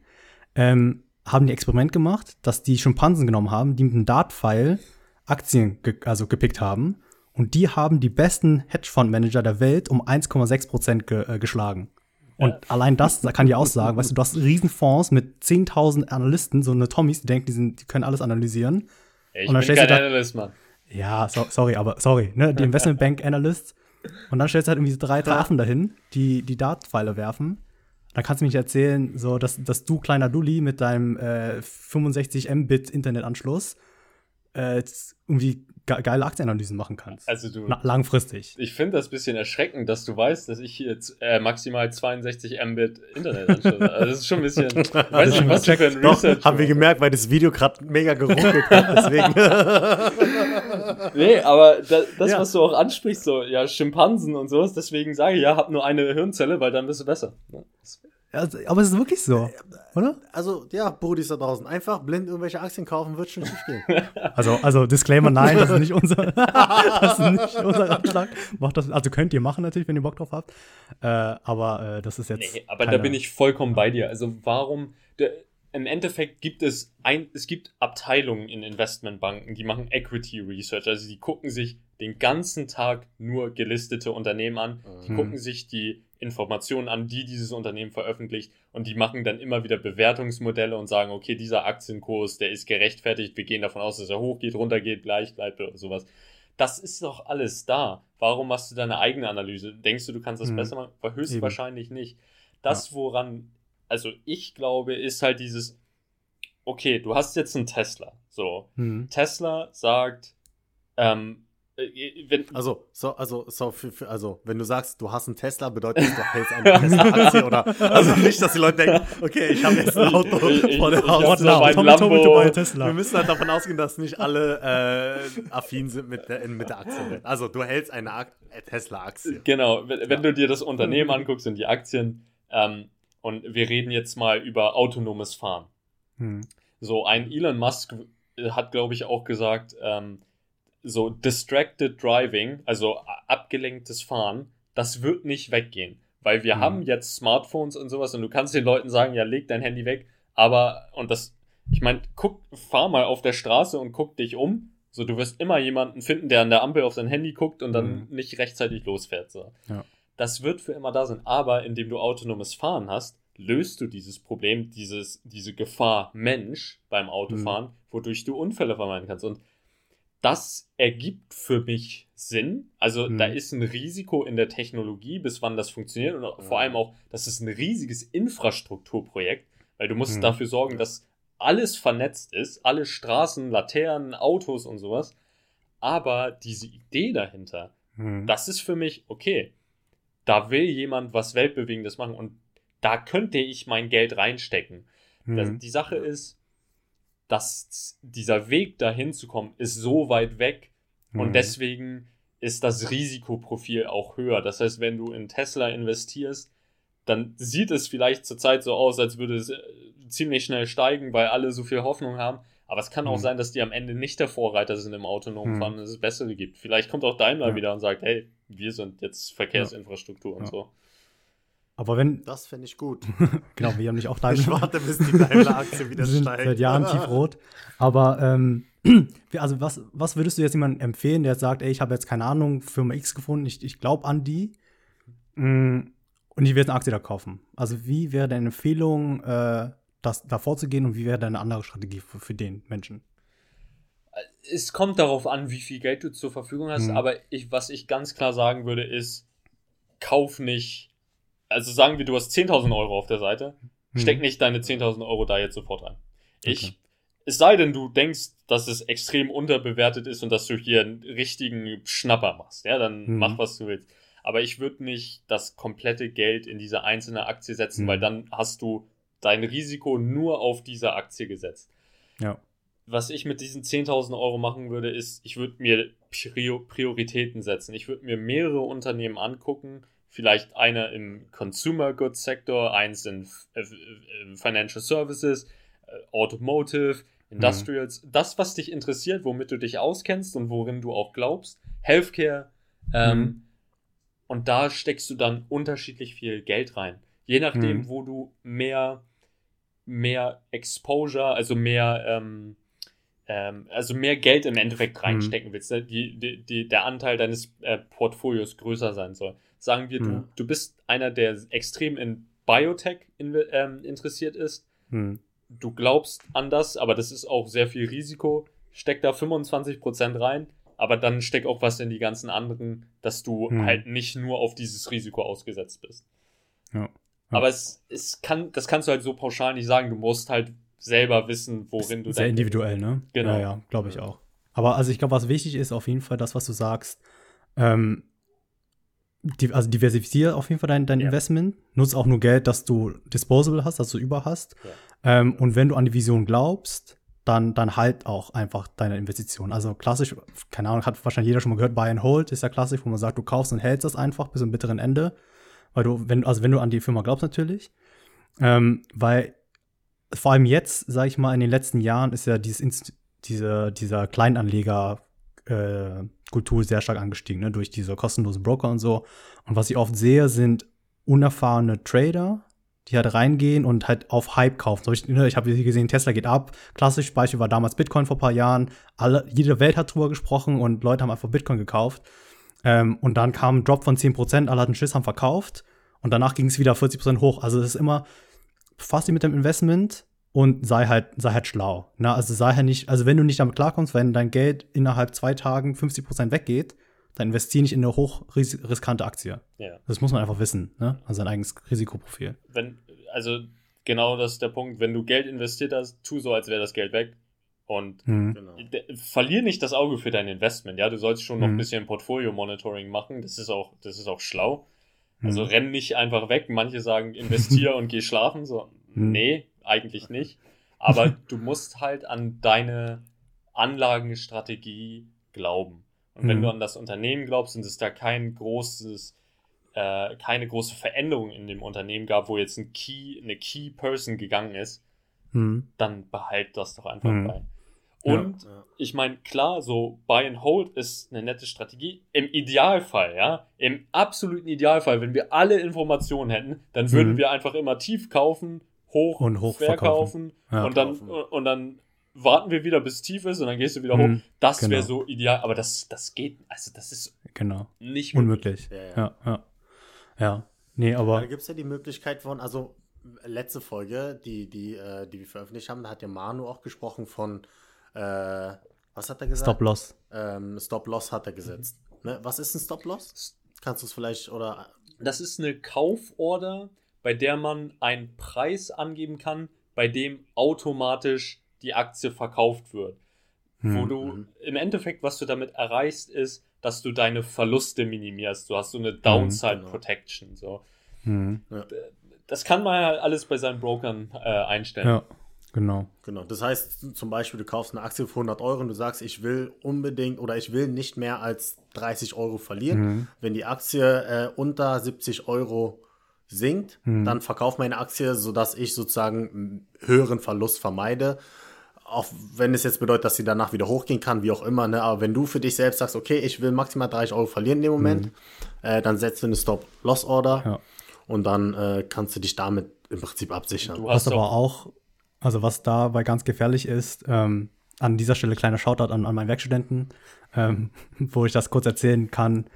ähm, haben die Experiment gemacht, dass die Schimpansen genommen haben, die mit einem Dart-Pfeil Aktien ge also gepickt haben. Und die haben die besten Hedgefondsmanager der Welt um 1,6 Prozent ge äh, geschlagen. Und ja. allein das da kann ich auch sagen, weißt du, du hast Riesenfonds mit 10.000 Analysten, so eine Tommys, die denken, die, sind, die können alles analysieren. Ja, ich und dann bin kein da, Analyst, Mann. Ja, so, sorry, aber sorry, ne, die Investmentbank Analysts. Und dann stellst du halt irgendwie drei Trafen dahin, die die Dartpfeile werfen. Dann kannst du mich erzählen, so, dass, dass du, kleiner Dulli, mit deinem äh, 65 Mbit Internetanschluss äh, irgendwie ge geile Aktienanalysen machen kannst. Also du. Na, langfristig. Ich finde das ein bisschen erschreckend, dass du weißt, dass ich jetzt äh, maximal 62 Mbit Internetanschluss habe. Also das ist schon ein bisschen. Weiß nicht, was für ein Research. Doch, haben wir gemerkt, weil das Video gerade mega geruckelt hat, deswegen. nee, aber da, das, ja. was du auch ansprichst, so, ja, Schimpansen und sowas, deswegen sage ich, ja, hab nur eine Hirnzelle, weil dann bist du besser. Ja, also, aber es ist wirklich so, oder? Also, ja, Brudis da draußen. Einfach blind irgendwelche Aktien kaufen, wird schon schief gehen. Also, also Disclaimer, nein, das ist nicht unser, das ist nicht unser Ratschlag. Macht das, also könnt ihr machen natürlich, wenn ihr Bock drauf habt. Äh, aber äh, das ist jetzt. Nee, aber keine, da bin ich vollkommen bei dir. Also, warum. Der, Im Endeffekt gibt es ein, es gibt Abteilungen in Investmentbanken, die machen Equity Research. Also, die gucken sich den ganzen Tag nur gelistete Unternehmen an. Die mhm. gucken sich die Informationen an, die dieses Unternehmen veröffentlicht und die machen dann immer wieder Bewertungsmodelle und sagen, okay, dieser Aktienkurs, der ist gerechtfertigt, wir gehen davon aus, dass er hochgeht, runtergeht, gleich bleibt oder sowas. Das ist doch alles da. Warum machst du deine eigene Analyse? Denkst du, du kannst das mhm. besser machen? Höchstwahrscheinlich Eben. nicht. Das, ja. woran, also ich glaube, ist halt dieses, okay, du hast jetzt einen Tesla. So, mhm. Tesla sagt, ähm, äh, wenn, also, so, also, so für, für, also, wenn du sagst, du hast einen Tesla, bedeutet das, du hältst eine Tesla-Aktie oder, also nicht, dass die Leute denken, okay, ich habe jetzt ein Auto vor der Haustür, Tesla. Wir müssen halt davon ausgehen, dass nicht alle äh, affin sind mit der, mit der Aktie. Also, du hältst eine äh, Tesla-Aktie. Genau, wenn, wenn, du dir das Unternehmen anguckst und die Aktien, ähm, und wir reden jetzt mal über autonomes Fahren. Hm. So, ein Elon Musk hat, glaube ich, auch gesagt, ähm, so distracted driving, also abgelenktes Fahren, das wird nicht weggehen. Weil wir mhm. haben jetzt Smartphones und sowas und du kannst den Leuten sagen, ja, leg dein Handy weg, aber, und das, ich meine, guck, fahr mal auf der Straße und guck dich um. So, du wirst immer jemanden finden, der an der Ampel auf sein Handy guckt und dann mhm. nicht rechtzeitig losfährt. So. Ja. Das wird für immer da sein. Aber indem du autonomes Fahren hast, löst du dieses Problem, dieses, diese Gefahr Mensch beim Autofahren, mhm. wodurch du Unfälle vermeiden kannst. Und das ergibt für mich Sinn. Also mhm. da ist ein Risiko in der Technologie, bis wann das funktioniert und ja. vor allem auch, das ist ein riesiges Infrastrukturprojekt, weil du musst mhm. dafür sorgen, dass alles vernetzt ist, alle Straßen, Laternen, Autos und sowas. Aber diese Idee dahinter, mhm. das ist für mich okay. Da will jemand was Weltbewegendes machen und da könnte ich mein Geld reinstecken. Das, mhm. die Sache ist, dass dieser Weg dahin zu kommen, ist so weit weg mhm. und deswegen ist das Risikoprofil auch höher. Das heißt, wenn du in Tesla investierst, dann sieht es vielleicht zurzeit so aus, als würde es äh, ziemlich schnell steigen, weil alle so viel Hoffnung haben. Aber es kann auch mhm. sein, dass die am Ende nicht der Vorreiter sind im autonomen mhm. Fahren, dass es bessere gibt. Vielleicht kommt auch Daimler ja. wieder und sagt, hey, wir sind jetzt Verkehrsinfrastruktur ja. und so. Aber wenn. Das fände ich gut. genau, wir haben nicht auch Daimler. Ich warte, bis die Daimler-Aktie wieder sind steigt. Seit Jahren tiefrot. Aber, ähm, also, was, was würdest du jetzt jemandem empfehlen, der jetzt sagt, ey, ich habe jetzt keine Ahnung, Firma X gefunden, ich, ich glaube an die mm, und ich werde eine Aktie da kaufen? Also, wie wäre deine Empfehlung, äh, das da vorzugehen und wie wäre deine andere Strategie für, für den Menschen? Es kommt darauf an, wie viel Geld du zur Verfügung hast, mhm. aber ich, was ich ganz klar sagen würde, ist, kauf nicht, also sagen wir, du hast 10.000 Euro auf der Seite, mhm. steck nicht deine 10.000 Euro da jetzt sofort rein. Okay. Ich, es sei denn, du denkst, dass es extrem unterbewertet ist und dass du hier einen richtigen Schnapper machst, ja, dann mhm. mach, was du willst. Aber ich würde nicht das komplette Geld in diese einzelne Aktie setzen, mhm. weil dann hast du dein Risiko nur auf diese Aktie gesetzt. Ja. Was ich mit diesen 10.000 Euro machen würde, ist, ich würde mir Prioritäten setzen. Ich würde mir mehrere Unternehmen angucken, vielleicht einer im Consumer Goods Sektor, eins in äh, äh, Financial Services, äh, Automotive, Industrials, mhm. das, was dich interessiert, womit du dich auskennst und worin du auch glaubst, Healthcare, ähm, mhm. und da steckst du dann unterschiedlich viel Geld rein. Je nachdem, mhm. wo du mehr, mehr Exposure, also mehr, ähm, ähm, also mehr Geld im Endeffekt mhm. reinstecken willst, ne? die, die, die, der Anteil deines äh, Portfolios größer sein soll. Sagen wir, du, mhm. du bist einer, der extrem in Biotech in, ähm, interessiert ist. Mhm. Du glaubst an das, aber das ist auch sehr viel Risiko. Steck da 25% rein, aber dann steck auch was in die ganzen anderen, dass du mhm. halt nicht nur auf dieses Risiko ausgesetzt bist. Ja. Aber es, es kann, das kannst du halt so pauschal nicht sagen. Du musst halt selber wissen, worin du Sehr individuell, ne? Genau. Ja, ja glaube ich auch. Aber also ich glaube, was wichtig ist, auf jeden Fall das, was du sagst, ähm, also diversifiziere auf jeden Fall dein, dein ja. Investment. Nutz auch nur Geld, das du disposable hast, das du über hast. Ja. Ähm, und wenn du an die Vision glaubst, dann, dann halt auch einfach deine Investition. Also klassisch, keine Ahnung, hat wahrscheinlich jeder schon mal gehört, Buy and Hold ist ja klassisch, wo man sagt, du kaufst und hältst das einfach bis zum bitteren Ende. Weil du, wenn, also wenn du an die Firma glaubst natürlich. Ähm, weil vor allem jetzt, sage ich mal, in den letzten Jahren ist ja dieses diese, dieser Kleinanleger äh, Kultur sehr stark angestiegen, ne, durch diese kostenlosen Broker und so. Und was ich oft sehe, sind unerfahrene Trader, die halt reingehen und halt auf Hype kaufen. So, ich, ne, ich habe gesehen, Tesla geht ab. Klassisches Beispiel war damals Bitcoin vor ein paar Jahren. Alle, jede Welt hat drüber gesprochen und Leute haben einfach Bitcoin gekauft. Ähm, und dann kam ein Drop von 10%, alle hatten Schiss, haben verkauft. Und danach ging es wieder 40% hoch. Also es ist immer, fass dich mit dem Investment und sei halt, sei halt schlau. Na, also sei halt nicht, also wenn du nicht damit klarkommst, wenn dein Geld innerhalb zwei Tagen 50% weggeht, dann investiere nicht in eine hochriskante Aktie. Ja. Das muss man einfach wissen, ne? Also sein eigenes Risikoprofil. Wenn, also genau das ist der Punkt, wenn du Geld investiert hast, tu so, als wäre das Geld weg. Und mhm. Genau. verlier nicht das Auge für dein Investment. Ja, du sollst schon noch ein mhm. bisschen Portfolio-Monitoring machen. Das ist auch, das ist auch schlau. Also mhm. renn nicht einfach weg. Manche sagen, investier und geh schlafen. So, mhm. nee, eigentlich nicht. Aber du musst halt an deine Anlagenstrategie glauben. Und wenn du an das Unternehmen glaubst und es da kein großes, äh, keine große Veränderung in dem Unternehmen gab, wo jetzt ein Key, eine Key Person gegangen ist, dann behalt das doch einfach bei. Und ja. ich meine, klar, so Buy and Hold ist eine nette Strategie. Im Idealfall, ja, im absoluten Idealfall, wenn wir alle Informationen hätten, dann würden mhm. wir einfach immer tief kaufen, hoch, und hoch verkaufen, ja. und dann und dann warten wir wieder, bis es tief ist und dann gehst du wieder mhm. hoch. Das genau. wäre so ideal, aber das, das geht, also das ist genau. nicht möglich. unmöglich. Ja, ja. ja, ja. Nee, aber. Da gibt es ja die Möglichkeit von, also letzte Folge, die, die, äh, die wir veröffentlicht haben, da hat der Manu auch gesprochen von äh, was hat er gesagt? Stop Loss. Ähm, Stop Loss hat er gesetzt. Mhm. Ne? Was ist ein Stop Loss? Kannst du es vielleicht oder. Das ist eine Kauforder, bei der man einen Preis angeben kann, bei dem automatisch die Aktie verkauft wird. Hm. Wo du mhm. im Endeffekt, was du damit erreichst, ist, dass du deine Verluste minimierst. Du hast so eine hm, Downside genau. Protection. So. Hm. Das kann man ja alles bei seinen Brokern äh, einstellen. Ja. Genau. Genau. Das heißt, zum Beispiel, du kaufst eine Aktie für 100 Euro und du sagst, ich will unbedingt oder ich will nicht mehr als 30 Euro verlieren. Mhm. Wenn die Aktie äh, unter 70 Euro sinkt, mhm. dann verkauf meine Aktie, sodass ich sozusagen einen höheren Verlust vermeide. Auch wenn es jetzt bedeutet, dass sie danach wieder hochgehen kann, wie auch immer. Ne? Aber wenn du für dich selbst sagst, okay, ich will maximal 30 Euro verlieren in dem Moment, mhm. äh, dann setzt du eine Stop-Loss-Order ja. und dann äh, kannst du dich damit im Prinzip absichern. Du hast aber auch also was dabei ganz gefährlich ist, ähm, an dieser Stelle kleiner Shoutout an, an meinen Werkstudenten, ähm, wo ich das kurz erzählen kann.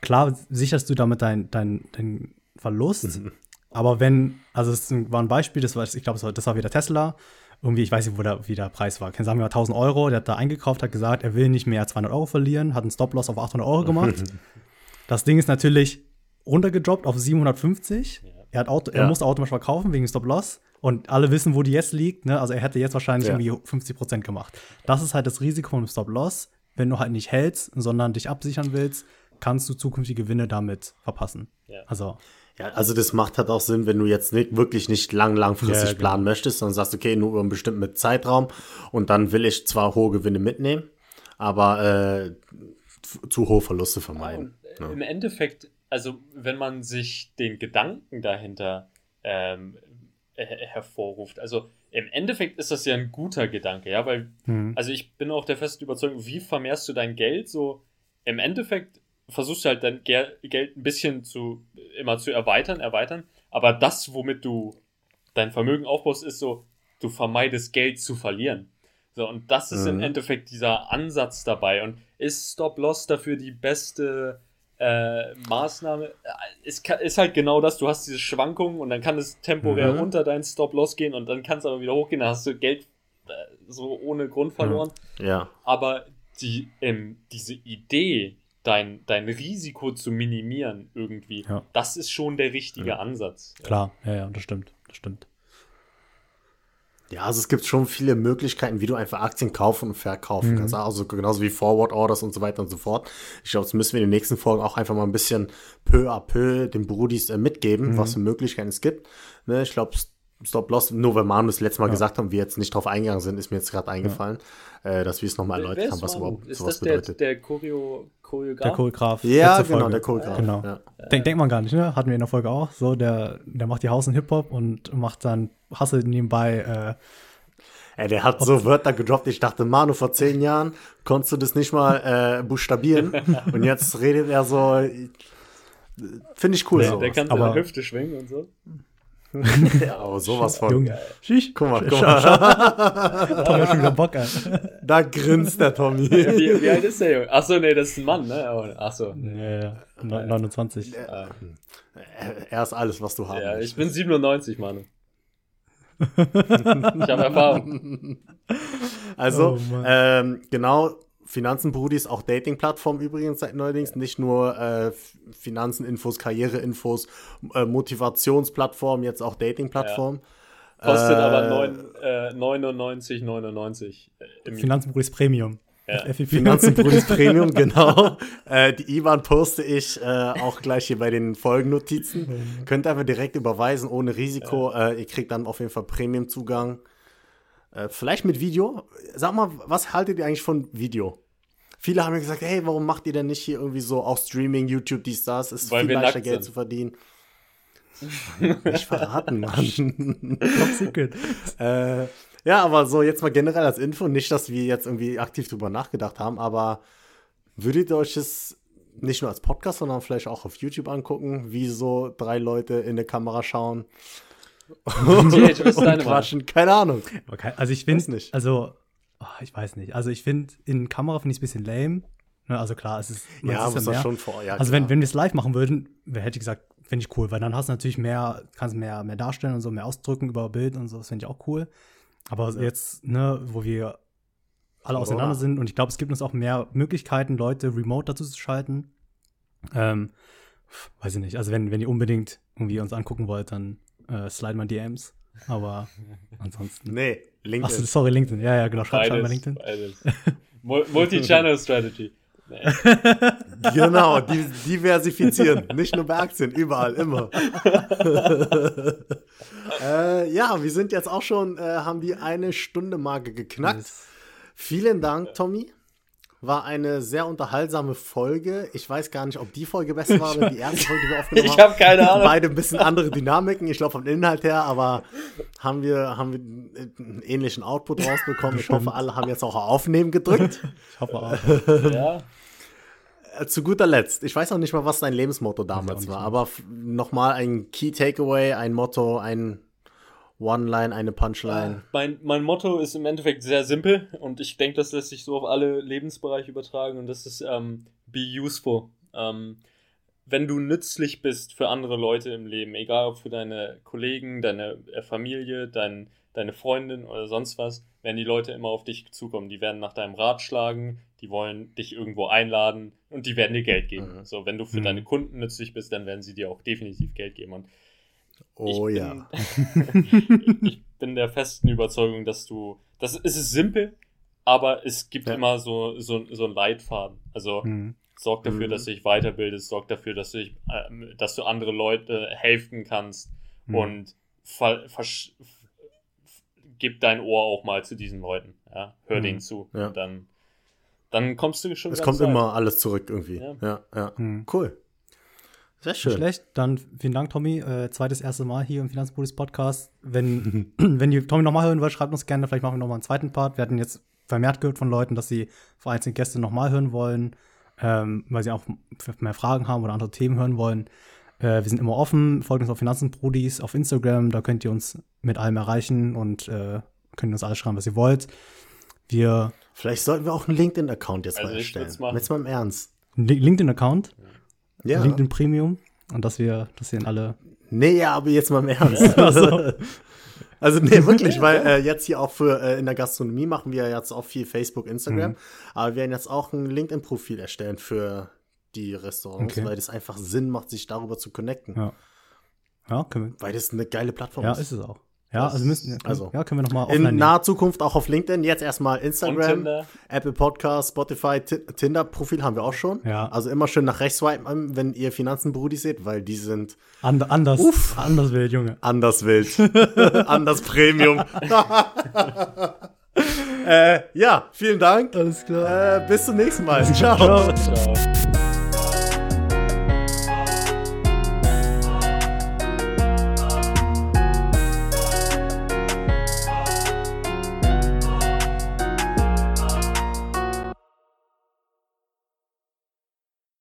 Klar sicherst du damit deinen dein, dein Verlust, mhm. Aber wenn, also es war ein Beispiel, das war, ich glaube, das war wieder Tesla. Irgendwie, ich weiß nicht, wo der, wie der Preis war. Sagen wir mal 1000 Euro. Der hat da eingekauft, hat gesagt, er will nicht mehr 200 Euro verlieren, hat einen Stop-Loss auf 800 Euro gemacht. das Ding ist natürlich runtergedroppt auf 750. Ja. Er, hat Auto, ja. er musste automatisch verkaufen wegen Stop-Loss. Und alle wissen, wo die jetzt liegt. Ne? Also er hätte jetzt wahrscheinlich ja. irgendwie 50 Prozent gemacht. Das ist halt das Risiko vom Stop-Loss. Wenn du halt nicht hältst, sondern dich absichern willst, kannst du zukünftige Gewinne damit verpassen. Also. Ja, also das macht halt auch Sinn, wenn du jetzt nicht, wirklich nicht lang, langfristig ja, planen genau. möchtest, sondern sagst, okay, nur über einen bestimmten Zeitraum und dann will ich zwar hohe Gewinne mitnehmen, aber äh, zu hohe Verluste vermeiden. Ja, Im Endeffekt, also wenn man sich den Gedanken dahinter ähm, hervorruft, also im Endeffekt ist das ja ein guter Gedanke, ja, weil, mhm. also ich bin auch der festen Überzeugung, wie vermehrst du dein Geld? So, im Endeffekt versuchst du halt dein Geld ein bisschen zu, immer zu erweitern, erweitern. Aber das, womit du dein Vermögen aufbaust, ist so, du vermeidest Geld zu verlieren. So, und das ist mhm. im Endeffekt dieser Ansatz dabei. Und ist Stop-Loss dafür die beste äh, Maßnahme? Es ist halt genau das, du hast diese Schwankungen und dann kann es temporär mhm. unter deinen Stop-Loss gehen und dann kann es aber wieder hochgehen, dann hast du Geld äh, so ohne Grund verloren. Ja. Aber die, ähm, diese Idee, dein, dein Risiko zu minimieren irgendwie. Ja. Das ist schon der richtige ja. Ansatz. Klar, ja, ja, das stimmt. Das stimmt. Ja, also es gibt schon viele Möglichkeiten, wie du einfach Aktien kaufen und verkaufen mhm. kannst. Also genauso wie Forward Orders und so weiter und so fort. Ich glaube, das müssen wir in den nächsten Folgen auch einfach mal ein bisschen peu à peu den Brudis äh, mitgeben, mhm. was für Möglichkeiten es gibt. Ne, ich glaube, Stop-Loss, nur weil Manu das letzte Mal ja. gesagt haben, wir jetzt nicht drauf eingegangen sind, ist mir jetzt gerade eingefallen, ja. äh, dass wir es nochmal erläutert haben, was überhaupt ist sowas das der, bedeutet. Der Choreo Choreograf? Der Choreograf. Ja, genau, der Choreograf. Genau. Ja. Denk, denkt man gar nicht, ne? Hatten wir in der Folge auch. So, der, der macht die Haus- und Hip-Hop und macht dann Hasse nebenbei. Äh, Ey, der hat so Wörter gedroppt. Ich dachte, Manu, vor zehn Jahren konntest du das nicht mal äh, buchstabieren. und jetzt redet er so. Finde ich cool. Ja, der kann seine Hüfte schwingen und so. Ja, aber sowas von. Junge. Schisch. Guck mal, guck mal. Tommy hat schon wieder Bock an. Da grinst der Tommy. Wie, wie alt ist der Junge? Achso, nee, das ist ein Mann, ne? Oh, Achso. Ja, ja. 29. Er, er ist alles, was du haben Ja, ich bin 97, Mann. ich habe Erfahrung. Also, oh, ähm, genau, Finanzen-Brudis, auch Dating-Plattform übrigens seit neuerdings, nicht nur äh, Finanzen-Infos, Karriere-Infos, äh, Motivationsplattform, jetzt auch Dating-Plattform. Ja. Kostet äh, aber 99,99 99 äh, Finanzen-Brudis Premium. Ja. Finanzen-Brudis Premium, genau. Äh, die IBAN poste ich äh, auch gleich hier bei den Folgennotizen. Könnt einfach direkt überweisen, ohne Risiko. Ja. ihr kriegt dann auf jeden Fall Premium-Zugang. Äh, vielleicht mit Video. Sag mal, was haltet ihr eigentlich von Video? Viele haben mir gesagt, hey, warum macht ihr denn nicht hier irgendwie so auch Streaming, YouTube, dies, das? Ist Weil viel leichter Geld sind. zu verdienen. nicht verraten, Mann. Top secret. äh, ja, aber so jetzt mal generell als Info, nicht, dass wir jetzt irgendwie aktiv drüber nachgedacht haben, aber würdet ihr euch das nicht nur als Podcast, sondern vielleicht auch auf YouTube angucken, wie so drei Leute in der Kamera schauen was deine quatschen. Keine Ahnung. Also ich finde nicht. Also ich weiß nicht. Also ich finde in Kamera finde ich es ein bisschen lame. Ne, also klar, es ist ja, ist ja schon vor. Ja, also wenn, wenn wir es live machen würden, hätte ich gesagt, finde ich cool, weil dann hast du natürlich mehr, kannst mehr mehr darstellen und so, mehr ausdrücken über Bild und so, das finde ich auch cool. Aber ja. jetzt, ne, wo wir alle auseinander sind und ich glaube, es gibt uns auch mehr Möglichkeiten, Leute remote dazu zu schalten. Ähm, weiß ich nicht. Also wenn, wenn ihr unbedingt irgendwie uns angucken wollt, dann äh, slide mal DMs. Aber ansonsten. Nee, LinkedIn. Achso, sorry, LinkedIn. Ja, ja, genau. Schreib mal LinkedIn. Multi-Channel Strategy. Nee. genau, die, diversifizieren. Nicht nur bei Aktien, überall, immer. äh, ja, wir sind jetzt auch schon, äh, haben die eine Stunde Marke geknackt. Yes. Vielen Dank, Tommy. War eine sehr unterhaltsame Folge. Ich weiß gar nicht, ob die Folge besser war oder die erste Folge, die wir aufgenommen haben. Ich habe keine Ahnung. Beide ein bisschen andere Dynamiken, ich glaube vom Inhalt her, aber haben wir, haben wir einen ähnlichen Output rausbekommen. Ich hoffe, alle haben jetzt auch Aufnehmen gedrückt. Ich hoffe auch. ja. Äh, zu guter Letzt, ich weiß auch nicht mal, was dein Lebensmotto damals war, aber nochmal ein Key Takeaway, ein Motto, ein One-Line, eine Punchline? Mein, mein Motto ist im Endeffekt sehr simpel und ich denke, das lässt sich so auf alle Lebensbereiche übertragen und das ist ähm, be useful. Ähm, wenn du nützlich bist für andere Leute im Leben, egal ob für deine Kollegen, deine äh, Familie, dein, deine Freundin oder sonst was, werden die Leute immer auf dich zukommen. Die werden nach deinem Rat schlagen, die wollen dich irgendwo einladen und die werden dir Geld geben. Mhm. So, wenn du für mhm. deine Kunden nützlich bist, dann werden sie dir auch definitiv Geld geben. Und oh ich ja. ich bin der festen Überzeugung, dass du, das ist es simpel, aber es gibt ja. immer so, so, so einen Leitfaden. Also mhm. sorg dafür, mhm. dass du dich weiterbildest, sorg dafür, dass du, dich, äh, dass du andere Leute helfen kannst mhm. und gib dein Ohr auch mal zu diesen Leuten. Ja? Hör denen mhm. zu. Ja. Und dann, dann kommst du schon. Es kommt weit. immer alles zurück irgendwie. Ja, ja. ja. Mhm. Cool. Sehr schön. Nicht schlecht. Dann vielen Dank, Tommy. Äh, zweites, erste Mal hier im Finanzbudis Podcast. Wenn, wenn ihr Tommy nochmal hören wollt, schreibt uns gerne. Vielleicht machen wir nochmal einen zweiten Part. Wir hatten jetzt vermehrt gehört von Leuten, dass sie vereinzelt Gäste nochmal hören wollen, ähm, weil sie auch mehr Fragen haben oder andere Themen hören wollen. Äh, wir sind immer offen. Folgt uns auf Finanzenbrudis auf Instagram. Da könnt ihr uns mit allem erreichen und äh, könnt uns alles schreiben, was ihr wollt. Wir Vielleicht sollten wir auch einen LinkedIn-Account jetzt also mal erstellen. Jetzt mal im Ernst. LinkedIn-Account? Ja. LinkedIn Premium. Und dass wir, dass wir in alle. Nee, ja, aber jetzt mal im Ernst. also, also, nee, wirklich, weil äh, jetzt hier auch für äh, in der Gastronomie machen wir jetzt auch viel Facebook, Instagram. Mhm. Aber wir werden jetzt auch ein LinkedIn-Profil erstellen für die Restaurants, okay. weil das einfach Sinn macht, sich darüber zu connecten. Ja. Ja, können wir. Weil das eine geile Plattform ja, ist. Ja, ist es auch. Ja, also müssen also ja, können wir noch mal in naher Zukunft auch auf LinkedIn, jetzt erstmal Instagram, Apple Podcast, Spotify, Tinder Profil haben wir auch schon. Ja. Also immer schön nach rechts swipen, wenn ihr Finanzenbrudi seht, weil die sind And anders uff, anders wild, Junge. Anders wild. anders Premium. äh, ja, vielen Dank. Alles klar. Äh, bis zum nächsten Mal. Ciao. Ciao. Ciao.